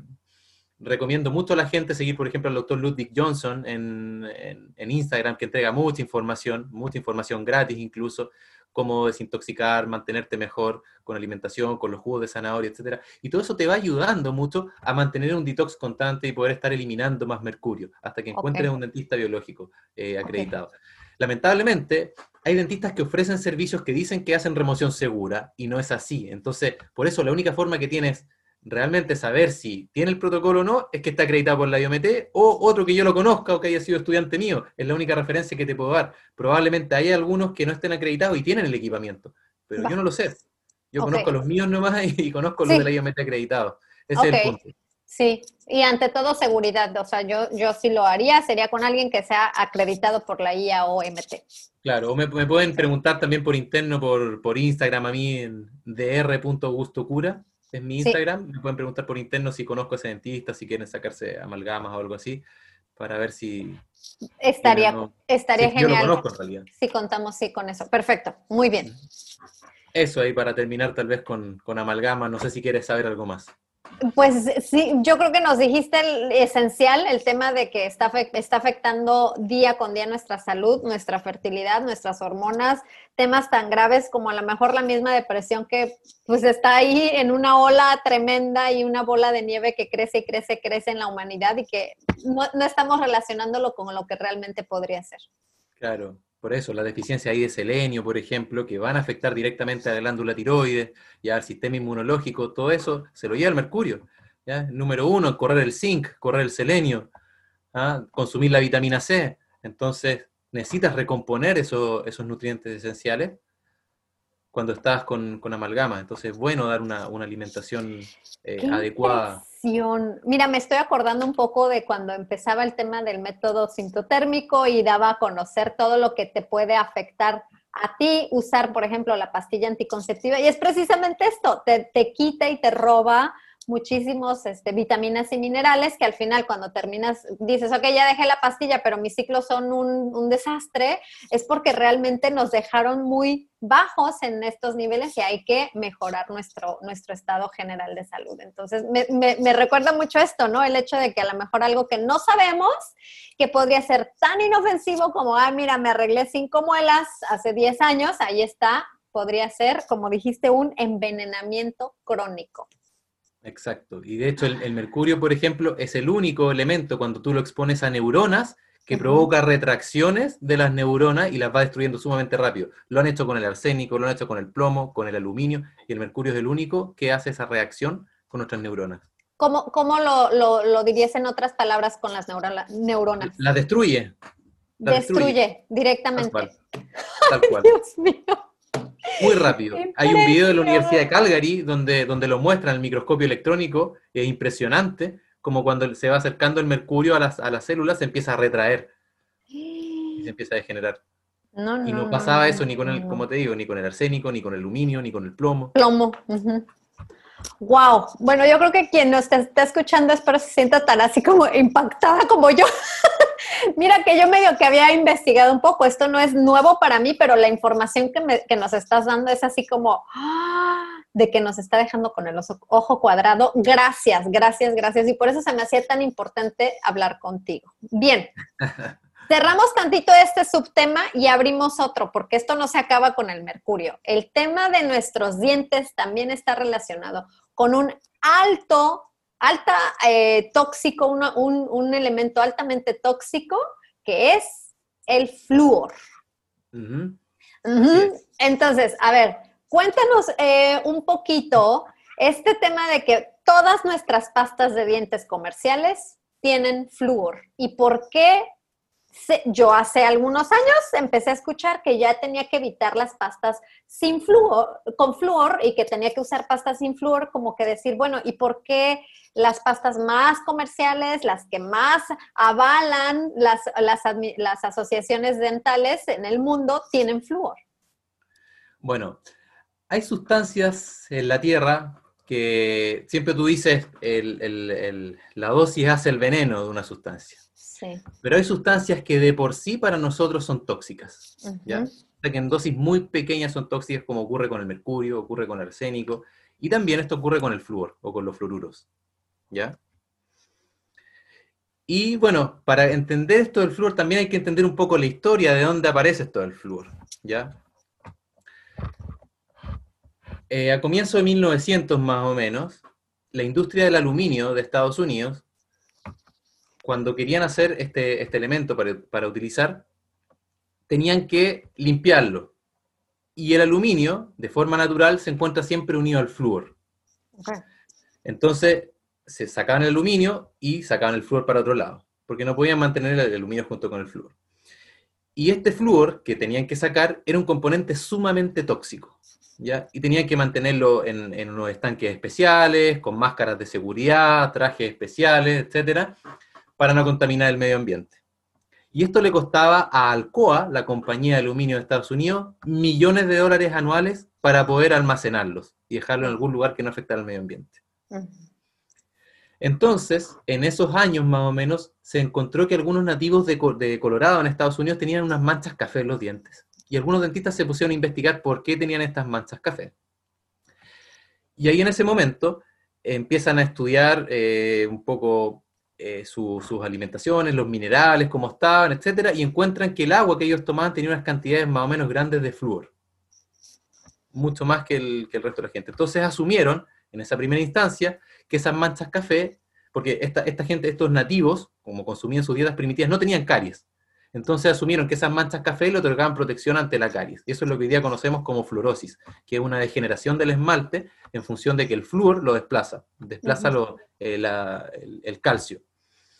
recomiendo mucho a la gente seguir, por ejemplo, al doctor Ludwig Johnson en, en- en Instagram, que entrega mucha información, mucha información gratis incluso, cómo desintoxicar, mantenerte mejor con alimentación, con los jugos de zanahoria, etcétera. Y todo eso te va ayudando mucho a mantener un detox constante y poder estar eliminando más mercurio hasta que encuentres un dentista biológico eh, acreditado. Lamentablemente, hay dentistas que ofrecen servicios que dicen que hacen remoción segura y no es así. Entonces, por eso la única forma que tienes realmente saber si tiene el protocolo o no es que está acreditado por la IOMT o otro que yo lo conozca o que haya sido estudiante mío. Es la única referencia que te puedo dar. Probablemente hay algunos que no estén acreditados y tienen el equipamiento, pero Va. yo no lo sé. Yo conozco los míos nomás y conozco los de la IOMT acreditados. Ese es el punto. Sí, y ante todo seguridad. O sea, yo, yo sí lo haría, sería con alguien que sea acreditado por la IAOMT. Claro, o me, me pueden preguntar también por interno, por, por Instagram a mí en dr.gustocura, es mi Sí. Instagram. Me pueden preguntar por interno si conozco a ese dentista, si quieren sacarse amalgamas o algo así, para ver si... Estaría, no. estaría Sí, yo lo genial conozco en realidad. si contamos sí con eso. Perfecto, muy bien. Eso ahí para terminar tal vez con, con amalgama, no sé si quieres saber algo más. Pues sí, yo creo que nos dijiste el esencial, el tema de que está, está afectando día con día nuestra salud, nuestra fertilidad, nuestras hormonas, temas tan graves como a lo mejor la misma depresión que pues está ahí en una ola tremenda y una bola de nieve que crece y crece, crece en la humanidad y que no, no estamos relacionándolo con lo que realmente podría ser. Claro, por eso, la deficiencia ahí de selenio, por ejemplo, que van a afectar directamente a la glándula tiroides y al sistema inmunológico, todo eso se lo lleva el mercurio. ¿ya? Número uno, correr el zinc, correr el selenio, ¿ah? consumir la vitamina C. Entonces, necesitas recomponer eso- esos nutrientes esenciales cuando estás con, con amalgama. Entonces, es bueno dar una, una alimentación eh, ¡Qué adecuada. impresión! Mira, me estoy acordando un poco de cuando empezaba el tema del método sintotérmico y daba a conocer todo lo que te puede afectar a ti usar, por ejemplo, la pastilla anticonceptiva. Y es precisamente esto, te, te quita y te roba muchísimos este, vitaminas y minerales que al final cuando terminas dices, ok, ya dejé la pastilla, pero mis ciclos son un, desastre, es porque realmente nos dejaron muy bajos en estos niveles y hay que mejorar nuestro, nuestro estado general de salud. Entonces, me, me, me recuerda mucho esto, ¿no? El hecho de que a lo mejor algo que no sabemos, que podría ser tan inofensivo como, ah, mira, me arreglé cinco muelas hace 10 años, ahí está, podría ser, como dijiste, un envenenamiento crónico. Exacto. Y de hecho, el, el mercurio, por ejemplo, es el único elemento cuando tú lo expones a neuronas que provoca retracciones de las neuronas y las va destruyendo sumamente rápido. Lo han hecho con el arsénico, lo han hecho con el plomo, con el aluminio, y el mercurio es el único que hace esa reacción con nuestras neuronas. ¿Cómo, cómo lo, lo, lo dirías en otras palabras con las neurona- neuronas? Las destruye, la destruye. Destruye tal directamente. cual. Tal cual. Dios mío. Muy rápido. Hay un video de la Universidad de Calgary donde, donde lo muestran el microscopio electrónico, es impresionante, como cuando se va acercando el mercurio a las, a las células se empieza a retraer y se empieza a degenerar. No, no, Y no pasaba no, eso ni con el, como te digo, ni con el arsénico, ni con el aluminio, ni con el plomo. Plomo. Wow. Bueno, yo creo que quien nos está, escuchando espero se sienta tan así como impactada como yo. Mira que yo medio que había investigado un poco. Esto no es nuevo para mí, pero la información que, me- nos estás dando es así como ¡ah! de que nos está dejando con el ojo cuadrado. Gracias, gracias, gracias. Y por eso se me hacía tan importante hablar contigo. Bien. cerramos tantito este subtema y abrimos otro, porque esto no se acaba con el mercurio. El tema de nuestros dientes también está relacionado con un alto, alta eh, tóxico, un, elemento altamente tóxico que es el flúor. Entonces, a ver, cuéntanos eh, un poquito este tema de que todas nuestras pastas de dientes comerciales tienen flúor y por qué yo hace algunos años empecé a escuchar que ya tenía que evitar las pastas sin flúor, con flúor y que tenía que usar pastas sin flúor, como que decir, bueno, ¿y por qué las pastas más comerciales, las que más avalan las, las, asociaciones dentales en el mundo, tienen flúor? Bueno, hay sustancias en la Tierra que siempre tú dices, la dosis hace el veneno de una sustancia. Pero hay sustancias que de por sí para nosotros son tóxicas. ¿ya? que en dosis muy pequeñas son tóxicas, como ocurre con el mercurio, ocurre con el arsénico, y también esto ocurre con el flúor o con los fluoruros. ¿Ya? Y bueno, para entender esto del flúor también hay que entender un poco la historia de dónde aparece esto del flúor. ¿Ya? Eh, a comienzo de 1900 más o menos, la industria del aluminio de Estados Unidos cuando querían hacer este, este elemento para, utilizar, tenían que limpiarlo. Y el aluminio, de forma natural, se encuentra siempre unido al flúor. Entonces, se sacaban el aluminio y sacaban el flúor para otro lado, porque no podían mantener el aluminio junto con el flúor. Y este flúor que tenían que sacar era un componente sumamente tóxico, ¿ya? Y tenían que mantenerlo en, en unos estanques especiales, con máscaras de seguridad, trajes especiales, etcétera, para no contaminar el medio ambiente. Y esto le costaba a Alcoa, la compañía de aluminio de Estados Unidos, millones de dólares anuales para poder almacenarlos y dejarlo en algún lugar que no afectara al medio ambiente. Entonces, en esos años más o menos, se encontró que algunos nativos de, de, Colorado en Estados Unidos tenían unas manchas café en los dientes. Y algunos dentistas se pusieron a investigar por qué tenían estas manchas café. Y ahí en ese momento empiezan a estudiar eh, un poco eh, sus alimentaciones, los minerales, cómo estaban, etcétera, y encuentran que el agua que ellos tomaban tenía unas cantidades más o menos grandes de flúor, mucho más que el, resto de la gente. Entonces asumieron, en esa primera instancia, que esas manchas café, porque esta, esta gente, estos nativos, como consumían sus dietas primitivas, no tenían caries. Entonces asumieron que esas manchas café le otorgaban protección ante la caries. Y eso es lo que hoy día conocemos como fluorosis, que es una degeneración del esmalte en función de que el flúor lo desplaza, desplaza eh, el, calcio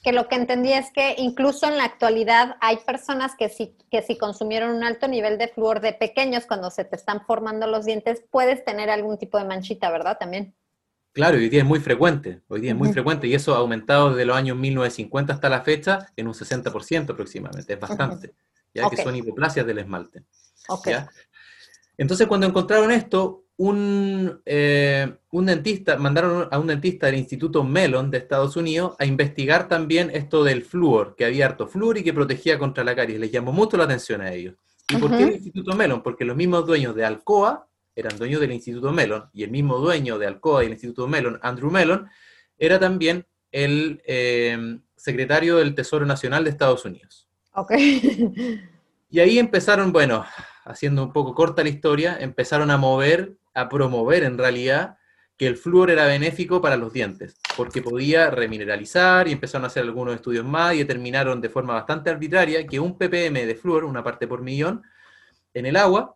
que lo que entendí es que incluso en la actualidad hay personas que si, que si consumieron un alto nivel de flúor de pequeños, cuando se te están formando los dientes, puedes tener algún tipo de manchita, ¿verdad? También. Claro, hoy día es muy frecuente, hoy día es muy frecuente y eso ha aumentado desde los años 1950 hasta la fecha en un 60% aproximadamente, es bastante, ya que son hipoplasias del esmalte. Entonces cuando encontraron esto, un, eh, un, dentista, mandaron a un dentista del Instituto Mellon de Estados Unidos a investigar también esto del flúor, que había harto flúor y que protegía contra la caries. Les llamó mucho la atención a ellos. ¿Y por qué el Instituto Mellon? Porque los mismos dueños de Alcoa eran dueños del Instituto Mellon, y el mismo dueño de Alcoa y el Instituto Mellon, Andrew Mellon, era también el eh, secretario del Tesoro Nacional de Estados Unidos. Ok. Y ahí empezaron, bueno, haciendo un poco corta la historia, empezaron a mover a promover en realidad que el flúor era benéfico para los dientes, porque podía remineralizar y empezaron a hacer algunos estudios más y determinaron de forma bastante arbitraria que un ppm de flúor, una parte por millón, en el agua,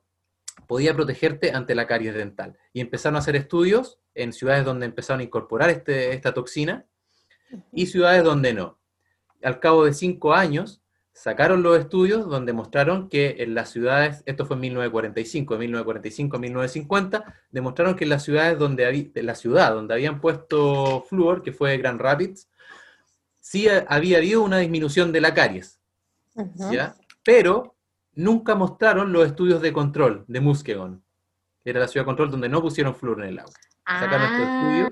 podía protegerte ante la caries dental. Y empezaron a hacer estudios en ciudades donde empezaron a incorporar este, esta toxina y ciudades donde no. Al cabo de cinco años, sacaron los estudios donde mostraron que en las ciudades, esto fue en 1945, de 1945 a 1950, demostraron que en las ciudades donde había, la ciudad donde habían puesto flúor, que fue Grand Rapids, sí había habido una disminución de la caries, ¿ya? Pero nunca mostraron los estudios de control de Muskegon. Era la ciudad de control donde no pusieron flúor en el agua. Sacaron estos ah. estudios.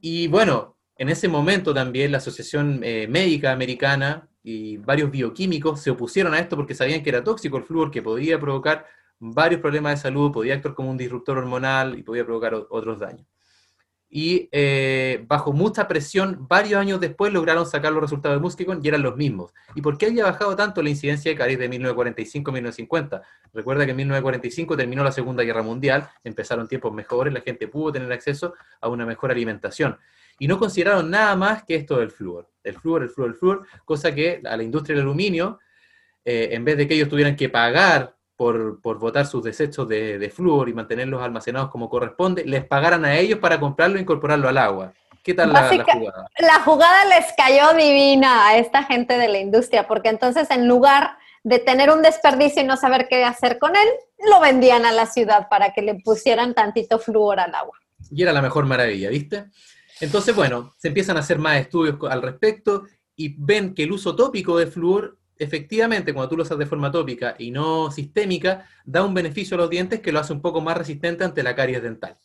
Y bueno, en ese momento también la Asociación eh, Médica Americana y varios bioquímicos se opusieron a esto porque sabían que era tóxico el flúor, que podía provocar varios problemas de salud, podía actuar como un disruptor hormonal y podía provocar otros daños. y eh, bajo mucha presión, varios años después lograron sacar los resultados de Muskicon y eran los mismos. ¿Y por qué había bajado tanto la incidencia de caries de 1945-1950? Recuerda que en 1945 terminó la Segunda Guerra Mundial, empezaron tiempos mejores, la gente pudo tener acceso a una mejor alimentación. Y no consideraron nada más que esto del flúor. El flúor, el flúor, el flúor, cosa que a la industria del aluminio, eh, en vez de que ellos tuvieran que pagar por, por botar sus desechos de, de flúor y mantenerlos almacenados como corresponde, les pagaran a ellos para comprarlo e incorporarlo al agua. ¿Qué tal la, la, jugada? La jugada les cayó divina a esta gente de la industria, porque entonces en lugar de tener un desperdicio y no saber qué hacer con él, lo vendían a la ciudad para que le pusieran tantito flúor al agua. Y era la mejor maravilla, ¿viste? Entonces, bueno, se empiezan a hacer más estudios al respecto y ven que el uso tópico de flúor efectivamente, cuando tú lo usas de forma tópica y no sistémica, da un beneficio a los dientes que lo hace un poco más resistente ante la caries dental.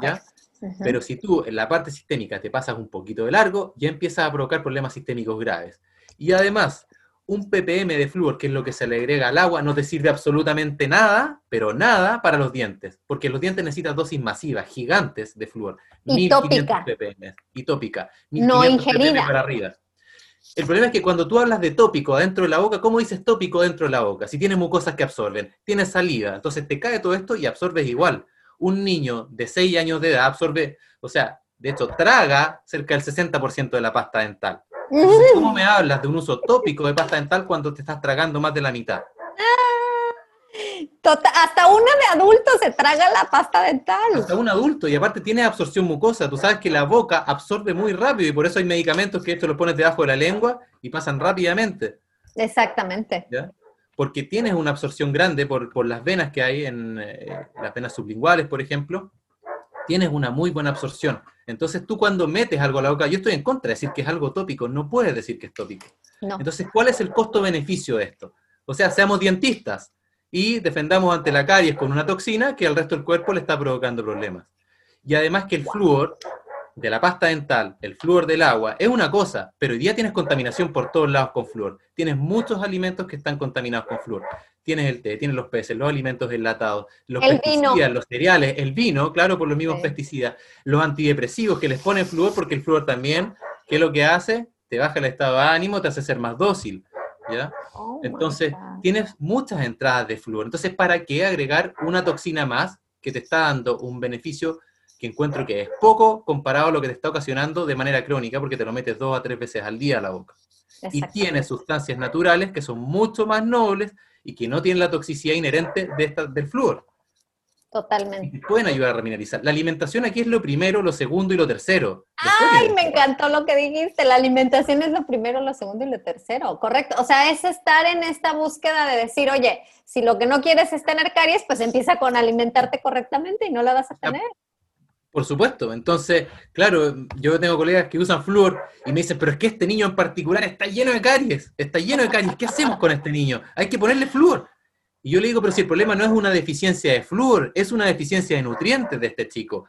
¿ya? Uh -huh. Pero si tú en la parte sistémica te pasas un poquito de largo, ya empiezas a provocar problemas sistémicos graves. Y además, un ppm de flúor, que es lo que se le agrega al agua, no te sirve absolutamente nada, pero nada para los dientes, porque los dientes necesitan dosis masivas, gigantes de flúor. Y tópica. ppm. Y tópica. No ingerida. Para arriba. El problema es que cuando tú hablas de tópico dentro de la boca, ¿cómo dices tópico dentro de la boca? Si tienes mucosas que absorben, tienes saliva, entonces te cae todo esto y absorbes igual. Un niño de 6 años de edad absorbe, o sea, de hecho, traga cerca del 60% de la pasta dental. Entonces, ¿Cómo me hablas de un uso tópico de pasta dental cuando te estás tragando más de la mitad? Tota, hasta una de adulto se traga la pasta dental. Hasta un adulto, y aparte tiene absorción mucosa. Tú sabes que la boca absorbe muy rápido y por eso hay medicamentos que esto lo pones debajo de la lengua y pasan rápidamente. Exactamente. ¿Ya? Porque tienes una absorción grande por, por las venas que hay en eh, las venas sublinguales, por ejemplo. Tienes una muy buena absorción. Entonces tú cuando metes algo a la boca, yo estoy en contra de decir que es algo tópico, no puedes decir que es tópico. No. Entonces, ¿cuál es el costo-beneficio de esto? O sea, seamos dentistas y defendamos ante la caries con una toxina que al resto del cuerpo le está provocando problemas. Y además que el flúor de la pasta dental, el flúor del agua, es una cosa, pero hoy día tienes contaminación por todos lados con flúor. Tienes muchos alimentos que están contaminados con flúor. Tienes el té, tienes los peces, los alimentos enlatados, los El pesticidas, vino. los cereales, el vino, claro, por los mismos Sí. pesticidas, los antidepresivos que les ponen flúor, porque el flúor también, ¿qué es lo que hace? Te baja el estado de ánimo, te hace ser más dócil, ¿ya? Oh Entonces, tienes muchas entradas de flúor. Entonces, ¿para qué agregar una toxina más que te está dando un beneficio que encuentro que es poco comparado a lo que te está ocasionando de manera crónica, porque te lo metes dos a tres veces al día a la boca? Y tiene sustancias naturales que son mucho más nobles y que no tienen la toxicidad inherente de esta, del flúor. Totalmente. te pueden ayudar a remineralizar. La alimentación aquí es lo primero, lo segundo y lo tercero. Ay, me encantó lo que dijiste. La alimentación es lo primero, lo segundo y lo tercero. Correcto. O sea, es estar en esta búsqueda de decir, oye, si lo que no quieres es tener caries, pues empieza con alimentarte correctamente y no la vas a tener. Por supuesto. Entonces, claro, yo tengo colegas que usan flúor y me dicen, pero es que este niño en particular está lleno de caries, está lleno de caries, ¿qué hacemos con este niño? Hay que ponerle flúor. Y yo le digo, pero si el problema no es una deficiencia de flúor, es una deficiencia de nutrientes de este chico.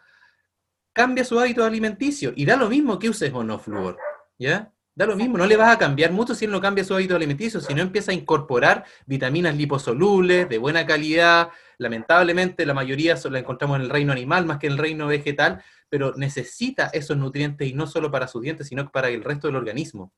Cambia su hábito alimenticio y da lo mismo que uses o no flúor, ¿ya? Da lo mismo, no le vas a cambiar mucho si él no cambia su hábito alimenticio, si no empieza a incorporar vitaminas liposolubles de buena calidad. Lamentablemente la mayoría la encontramos en el reino animal más que en el reino vegetal, pero necesita esos nutrientes y no solo para sus dientes, sino para el resto del organismo.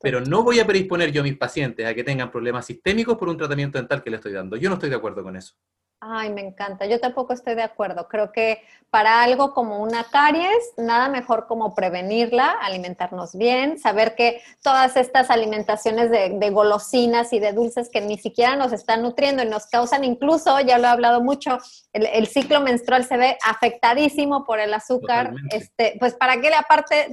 Pero no voy a predisponer yo a mis pacientes a que tengan problemas sistémicos por un tratamiento dental que le estoy dando. Yo no estoy de acuerdo con eso. Ay, me encanta. Yo tampoco estoy de acuerdo. Creo que para algo como una caries, nada mejor como prevenirla, alimentarnos bien, saber que todas estas alimentaciones de, de golosinas y de dulces que ni siquiera nos están nutriendo y nos causan incluso, ya lo he hablado mucho, el, el ciclo menstrual se ve afectadísimo por el azúcar. Totalmente. Este, pues para que aparte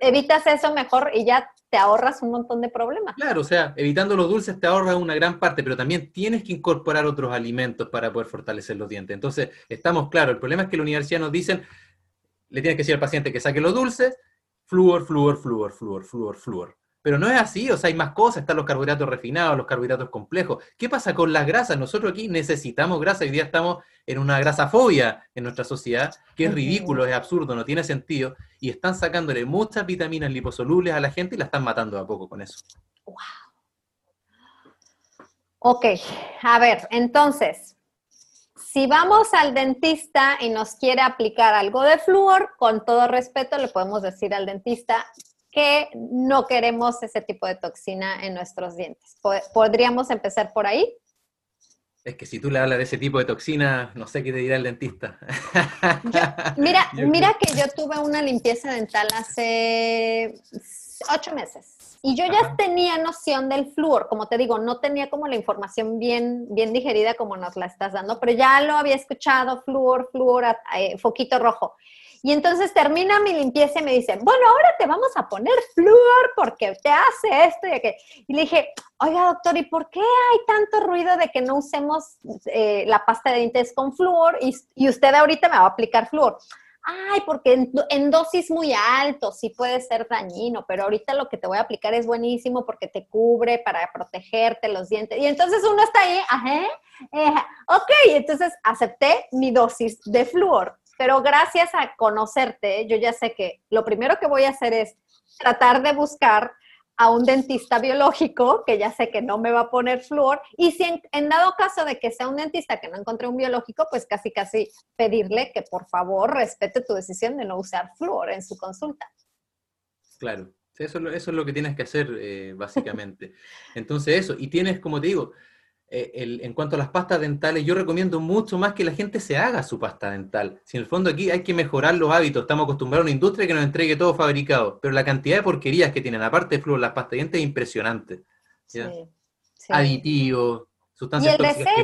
evitas eso mejor y ya te ahorras un montón de problemas. Claro, o sea, evitando los dulces te ahorras una gran parte, pero también tienes que incorporar otros alimentos para poder fortalecer los dientes. Entonces, estamos claros, el problema es que la universidad nos dicen, le tienes que decir al paciente que saque los dulces, flúor, flúor, flúor, flúor, flúor, flúor. Pero no es así, o sea, hay más cosas, están los carbohidratos refinados, los carbohidratos complejos. ¿Qué pasa con las grasas? Nosotros aquí necesitamos grasa, hoy día estamos en una grasafobia en nuestra sociedad, que es ridículo, es absurdo, no tiene sentido, y están sacándole muchas vitaminas liposolubles a la gente y la están matando a poco con eso. Ok, a ver, entonces, si vamos al dentista y nos quiere aplicar algo de flúor, con todo respeto le podemos decir al dentista que no queremos ese tipo de toxina en nuestros dientes. ¿Podríamos empezar por ahí? Es que si tú le hablas de ese tipo de toxina, no sé qué te dirá el dentista. mira, mira que yo tuve una limpieza dental hace ocho meses y yo ya tenía noción del flúor, como te digo, no tenía como la información bien, bien digerida como nos la estás dando, pero ya lo había escuchado, flúor, flúor, eh, foquito rojo. Y entonces termina mi limpieza y me dice, bueno, ahora te vamos a poner flúor porque te hace esto y. Y le dije, oiga doctor, ¿y por qué hay tanto ruido de que no usemos eh, la pasta de dientes con flúor y, usted ahorita me va a aplicar flúor? Ay, porque en, en, dosis muy alto sí puede ser dañino, pero ahorita lo que te voy a aplicar es buenísimo porque te cubre para protegerte los dientes. Y entonces uno está ahí, ajá, eh, ok, entonces acepté mi dosis de flúor pero gracias a conocerte, yo ya sé que lo primero que voy a hacer es tratar de buscar a un dentista biológico, que ya sé que no me va a poner flúor, y si en, dado caso de que sea un dentista que no encontré un biológico, pues casi casi pedirle que por favor respete tu decisión de no usar flúor en su consulta. Claro, eso, eso es lo que tienes que hacer eh, básicamente. Entonces eso, y tienes, como te digo, eh, en cuanto a las pastas dentales, yo recomiendo mucho más que la gente se haga su pasta dental. Si en el fondo aquí hay que mejorar los hábitos, estamos acostumbrados a una industria que nos entregue todo fabricado, pero la cantidad de porquerías que tienen, aparte de flúor, las pastas de dientes es impresionante. Aditivos, sustancias tóxicas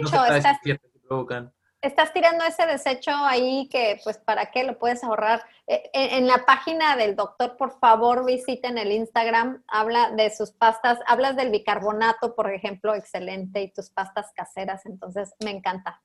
que no se provocan estás tirando ese desecho ahí que, pues, ¿para qué lo puedes ahorrar? Eh, en, la página del doctor, por favor, visiten el Instagram, habla de sus pastas, hablas del bicarbonato, por ejemplo, excelente, y tus pastas caseras, entonces me encanta.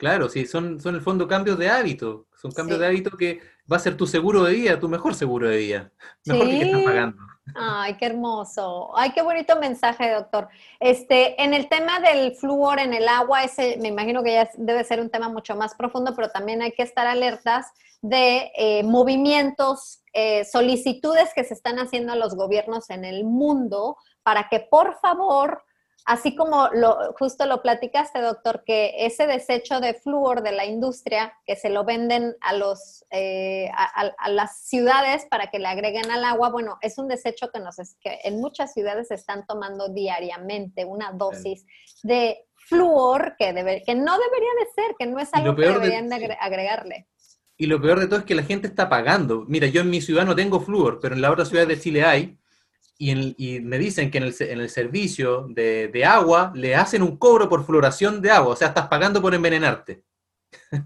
Claro, sí, son, son el fondo cambios de hábito, son cambios de hábito que va a ser tu seguro de vida, tu mejor seguro de vida, mejor que, que estás pagando. Ay, qué hermoso. Ay, qué bonito mensaje, doctor. Este, en el tema del flúor en el agua, ese me imagino que ya debe ser un tema mucho más profundo, pero también hay que estar alertas de eh, movimientos, eh, solicitudes que se están haciendo a los gobiernos en el mundo para que por favor Así como lo, justo lo platicaste, doctor, que ese desecho de flúor de la industria, que se lo venden a, los, eh, a, las ciudades para que le agreguen al agua, bueno, es un desecho que, nos, que en muchas ciudades están tomando diariamente una dosis de flúor que, debe, que no debería de ser, que no es algo que deberían de, agregarle. Y lo peor de todo es que la gente está pagando. Mira, yo en mi ciudad no tengo flúor, pero en la otra ciudad de Chile hay y, me dicen que en el, servicio de, agua le hacen un cobro por fluoración de agua, o sea, estás pagando por envenenarte.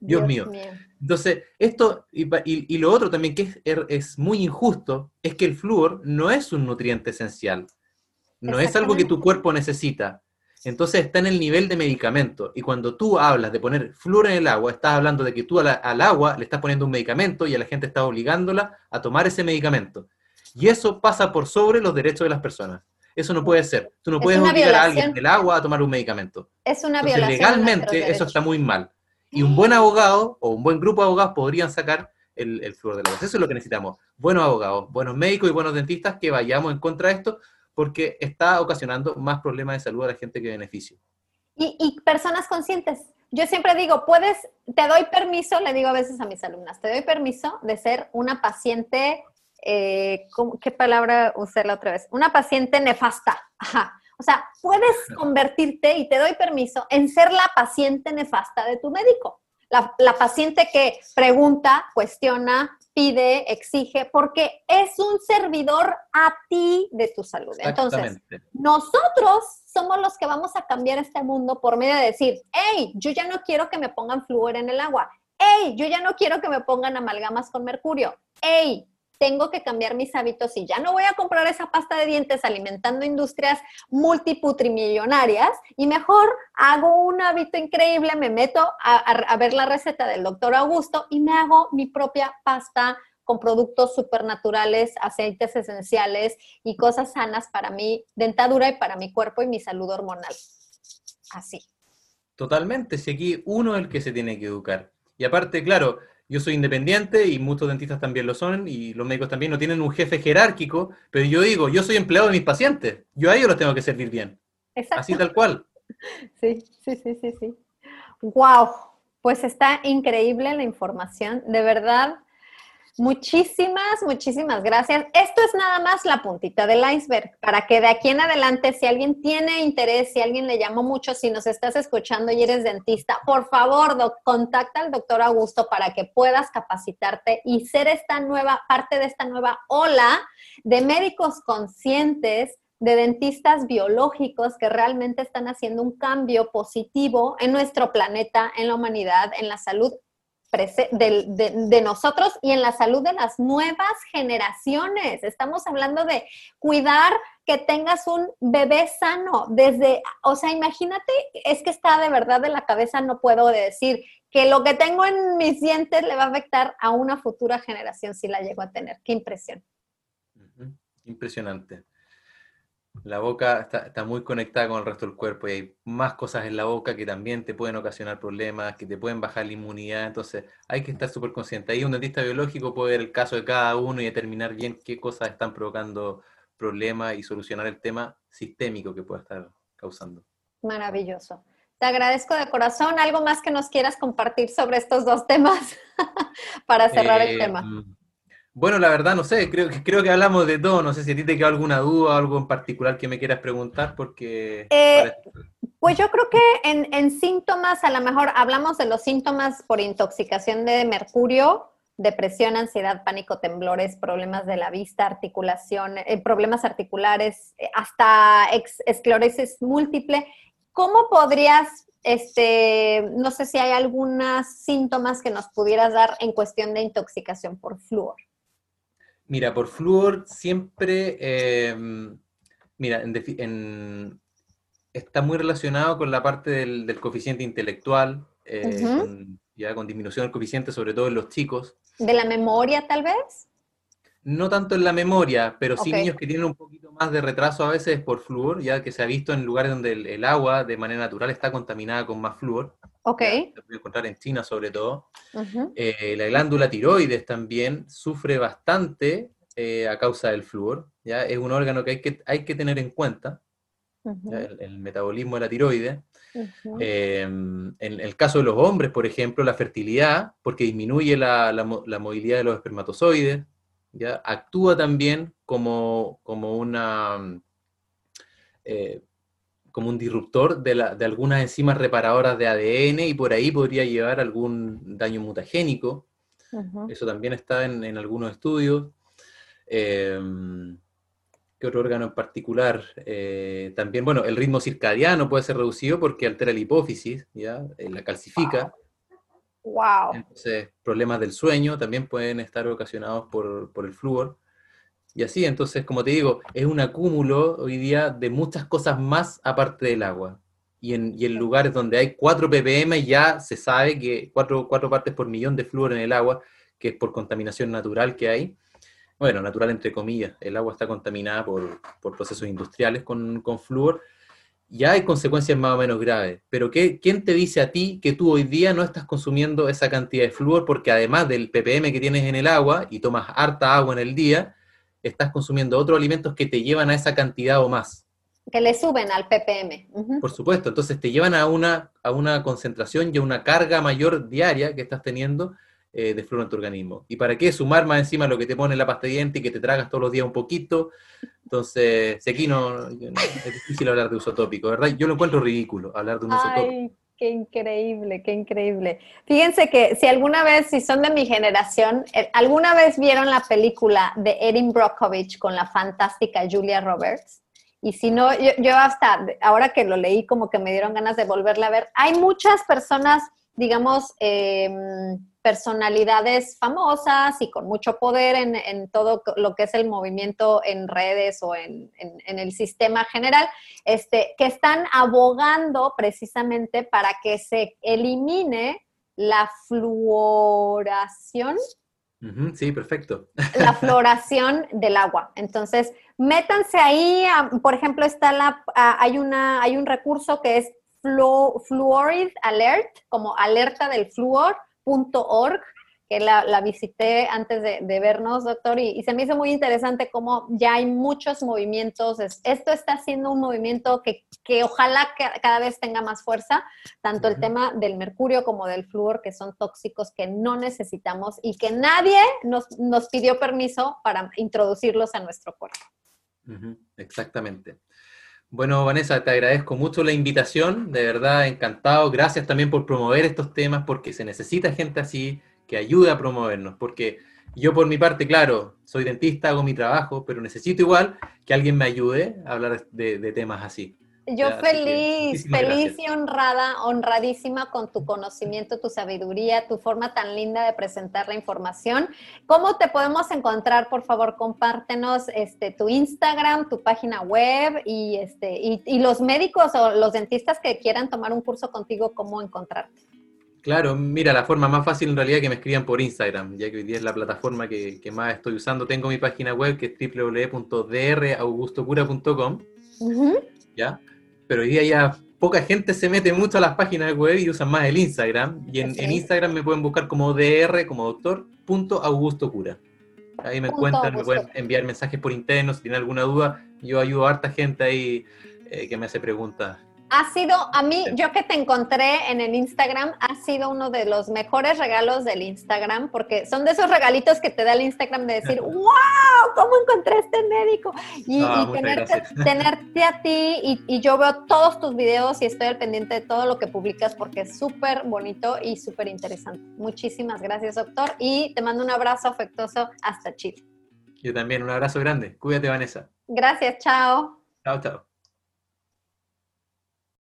Dios, mío. Entonces, esto, y, lo otro también que es, er, es, muy injusto, es que el flúor no es un nutriente esencial, no es algo que tu cuerpo necesita. Entonces está en el nivel de medicamento. Y cuando tú hablas de poner flúor en el agua, estás hablando de que tú al agua le estás poniendo un medicamento y a la gente estás obligándola a tomar ese medicamento. Y eso pasa por sobre los derechos de las personas. Eso no puede ser. Tú no puedes obligar a alguien del agua a tomar un medicamento. Es una violación. Legalmente eso está muy mal. Y un buen abogado o un buen grupo de abogados podrían sacar el, el flúor del agua. Eso es lo que necesitamos. Buenos abogados, buenos médicos y buenos dentistas que vayamos en contra de esto porque está ocasionando más problemas de salud a la gente que beneficio. Y, y, personas conscientes. Yo siempre digo, puedes, te doy permiso, le digo a veces a mis alumnas, te doy permiso de ser una paciente eh, ¿qué palabra usé la otra vez? Una paciente nefasta. O sea, puedes convertirte, y te doy permiso, en ser la paciente nefasta de tu médico. La, paciente que pregunta, cuestiona, pide, exige, porque es un servidor a ti de tu salud. Entonces, nosotros somos los que vamos a cambiar este mundo por medio de decir, hey, yo ya no quiero que me pongan flúor en el agua. Hey, yo ya no quiero que me pongan amalgamas con mercurio. Hey, tengo que cambiar mis hábitos y ya no voy a comprar esa pasta de dientes alimentando industrias multiputrimillonarias y mejor hago un hábito increíble, me meto a, ver la receta del doctor Augusto y me hago mi propia pasta con productos supernaturales, aceites esenciales y cosas sanas para mi dentadura y para mi cuerpo y mi salud hormonal. Así. Totalmente, si aquí uno es el que se tiene que educar. Y aparte, claro, yo soy independiente y muchos dentistas también lo son y los médicos también no tienen un jefe jerárquico, pero yo digo, yo soy empleado de mis pacientes, yo a ellos los tengo que servir bien. Exacto. Así tal cual. Sí, sí, sí, sí, sí. Wow, pues está increíble la información, de verdad. Muchísimas, muchísimas gracias. Esto es nada más la puntita del iceberg, para que de aquí en adelante, si alguien tiene interés, si alguien le llamó mucho, si nos estás escuchando y eres dentista, por favor, contacta al doctor Augusto para que puedas capacitarte y ser esta nueva parte de esta nueva ola de médicos conscientes de dentistas biológicos que realmente están haciendo un cambio positivo en nuestro planeta, en la humanidad, en la salud de, nosotros y en la salud de las nuevas generaciones. Estamos hablando de cuidar que tengas un bebé sano desde, o sea, imagínate, es que está de verdad de la cabeza, no puedo decir que lo que tengo en mis dientes le va a afectar a una futura generación si la llego a tener. Qué impresión. Impresionante. La boca está, muy conectada con el resto del cuerpo y hay más cosas en la boca que también te pueden ocasionar problemas, que te pueden bajar la inmunidad. Entonces hay que estar súper consciente. Ahí un dentista biológico puede ver el caso de cada uno y determinar bien qué cosas están provocando problemas y solucionar el tema sistémico que pueda estar causando. Maravilloso. Te agradezco de corazón. ¿Algo más que nos quieras compartir sobre estos dos temas para cerrar el tema? Bueno, la verdad no sé, creo que creo que hablamos de todo. No sé si a ti te queda alguna duda o algo en particular que me quieras preguntar, porque. Eh, pues yo creo que en, síntomas, a lo mejor hablamos de los síntomas por intoxicación de mercurio, depresión, ansiedad, pánico, temblores, problemas de la vista, articulación, eh, problemas articulares, eh, hasta esclerosis múltiple. ¿Cómo podrías, este, no sé si hay algunos síntomas que nos pudieras dar en cuestión de intoxicación por flúor? Mira, por flúor siempre, em, mira, está muy relacionado con la parte del, coeficiente intelectual, eh, ya con disminución del coeficiente, sobre todo en los chicos. ¿De la memoria tal vez? No tanto en la memoria, pero sí niños que tienen un poquito más de retraso a veces por flúor, ya que se ha visto en lugares donde el agua de manera natural está contaminada con más flúor. Ok. Se puede encontrar en China sobre todo. Eh, la glándula tiroides también sufre bastante eh, a causa del flúor. ¿ya? Es un órgano que hay que, hay que tener en cuenta, el, metabolismo de la tiroides. Em, en el caso de los hombres, por ejemplo, la fertilidad, porque disminuye la, movilidad de los espermatozoides, ¿ya? actúa también como, como una... Eh, como un disruptor de, la, de, algunas enzimas reparadoras de ADN y por ahí podría llevar algún daño mutagénico. Eso también está en, en algunos estudios. Em, ¿Qué otro órgano en particular? Eh, también, bueno, el ritmo circadiano puede ser reducido porque altera la hipófisis, ¿ya? Eh, la calcifica. Wow. Entonces, problemas del sueño también pueden estar ocasionados por, por el flúor. Y así, entonces, como te digo, es un acúmulo hoy día de muchas cosas más aparte del agua. Y en, lugares donde hay 4 ppm ya se sabe que 4, partes por millón de flúor en el agua, que es por contaminación natural que hay. Bueno, natural entre comillas, el agua está contaminada por, procesos industriales con, con flúor. Ya hay consecuencias más o menos graves. Pero ¿qué, ¿quién te dice a ti que tú hoy día no estás consumiendo esa cantidad de flúor porque además del ppm que tienes en el agua y tomas harta agua en el día, estás consumiendo otros alimentos que te llevan a esa cantidad o más. Que le suben al ppm. Por supuesto, entonces te llevan a una, a una concentración y a una carga mayor diaria que estás teniendo eh, de flúor en tu organismo. ¿Y para qué sumar más encima lo que te pone la pasta de diente y que te tragas todos los días un poquito? Entonces, si aquí no, es difícil hablar de uso tópico, ¿verdad? Yo lo encuentro ridículo hablar de un uso tópico. Qué increíble, qué increíble. Fíjense que si alguna vez, si son de mi generación, eh, alguna vez vieron la película de Erin Brockovich con la fantástica Julia Roberts, y si no, yo, hasta ahora que lo leí como que me dieron ganas de volverla a ver. Hay muchas personas, digamos, em, personalidades famosas y con mucho poder en, todo lo que es el movimiento en redes o en, el sistema general, este, que están abogando precisamente para que se elimine la fluoración. Sí, perfecto. La floración del agua. Entonces, métanse ahí, por ejemplo, está la, hay, una, hay un recurso que es Fluorid Alert, como alerta del flúor, .org que la, visité antes de, vernos, doctor, y, se me hizo muy interesante cómo ya hay muchos movimientos. esto está siendo un movimiento que, que ojalá cada vez tenga más fuerza, tanto el tema del mercurio como del flúor, que son tóxicos que no necesitamos y que nadie nos, nos pidió permiso para introducirlos a nuestro cuerpo. Exactamente. Bueno, Vanessa, te agradezco mucho la invitación, de verdad encantado. Gracias también por promover estos temas, porque se necesita gente así que ayude a promovernos, porque yo por mi parte, claro, soy dentista, hago mi trabajo, pero necesito igual que alguien me ayude a hablar de temas así. Yo feliz, feliz y honrada, honradísima con tu conocimiento, tu sabiduría, tu forma tan linda de presentar la información. ¿Cómo te podemos encontrar? Por favor, compártenos este, tu Instagram, tu página web y, este, y, los médicos o los dentistas que quieran tomar un curso contigo, ¿cómo encontrarte? Claro, mira, la forma más fácil en realidad que me escriban por Instagram, ya que hoy día es la plataforma que, más estoy usando. Tengo mi página web que es www.draugustocura.com. ¿Ya? Pero hoy día ya poca gente se mete mucho a las páginas web y usan más el Instagram. Y en, Instagram me pueden buscar como dr, como doctor, punto Augusto Cura. Ahí me encuentran, me pueden enviar mensajes por interno si tienen alguna duda. Yo ayudo a harta gente ahí eh, que me hace preguntas ha sido, a mí, yo que te encontré en el Instagram, ha sido uno de los mejores regalos del Instagram, porque son de esos regalitos que te da el Instagram de decir, wow, ¿cómo encontré este médico? Y, tenerte, a ti, y, y, yo veo todos tus videos y estoy al pendiente de todo lo que publicas porque es súper bonito y súper interesante. Muchísimas gracias, doctor, y te mando un abrazo afectuoso hasta Chile. Yo también, un abrazo grande. Cuídate, Vanessa. Gracias, chao. Chao, chao.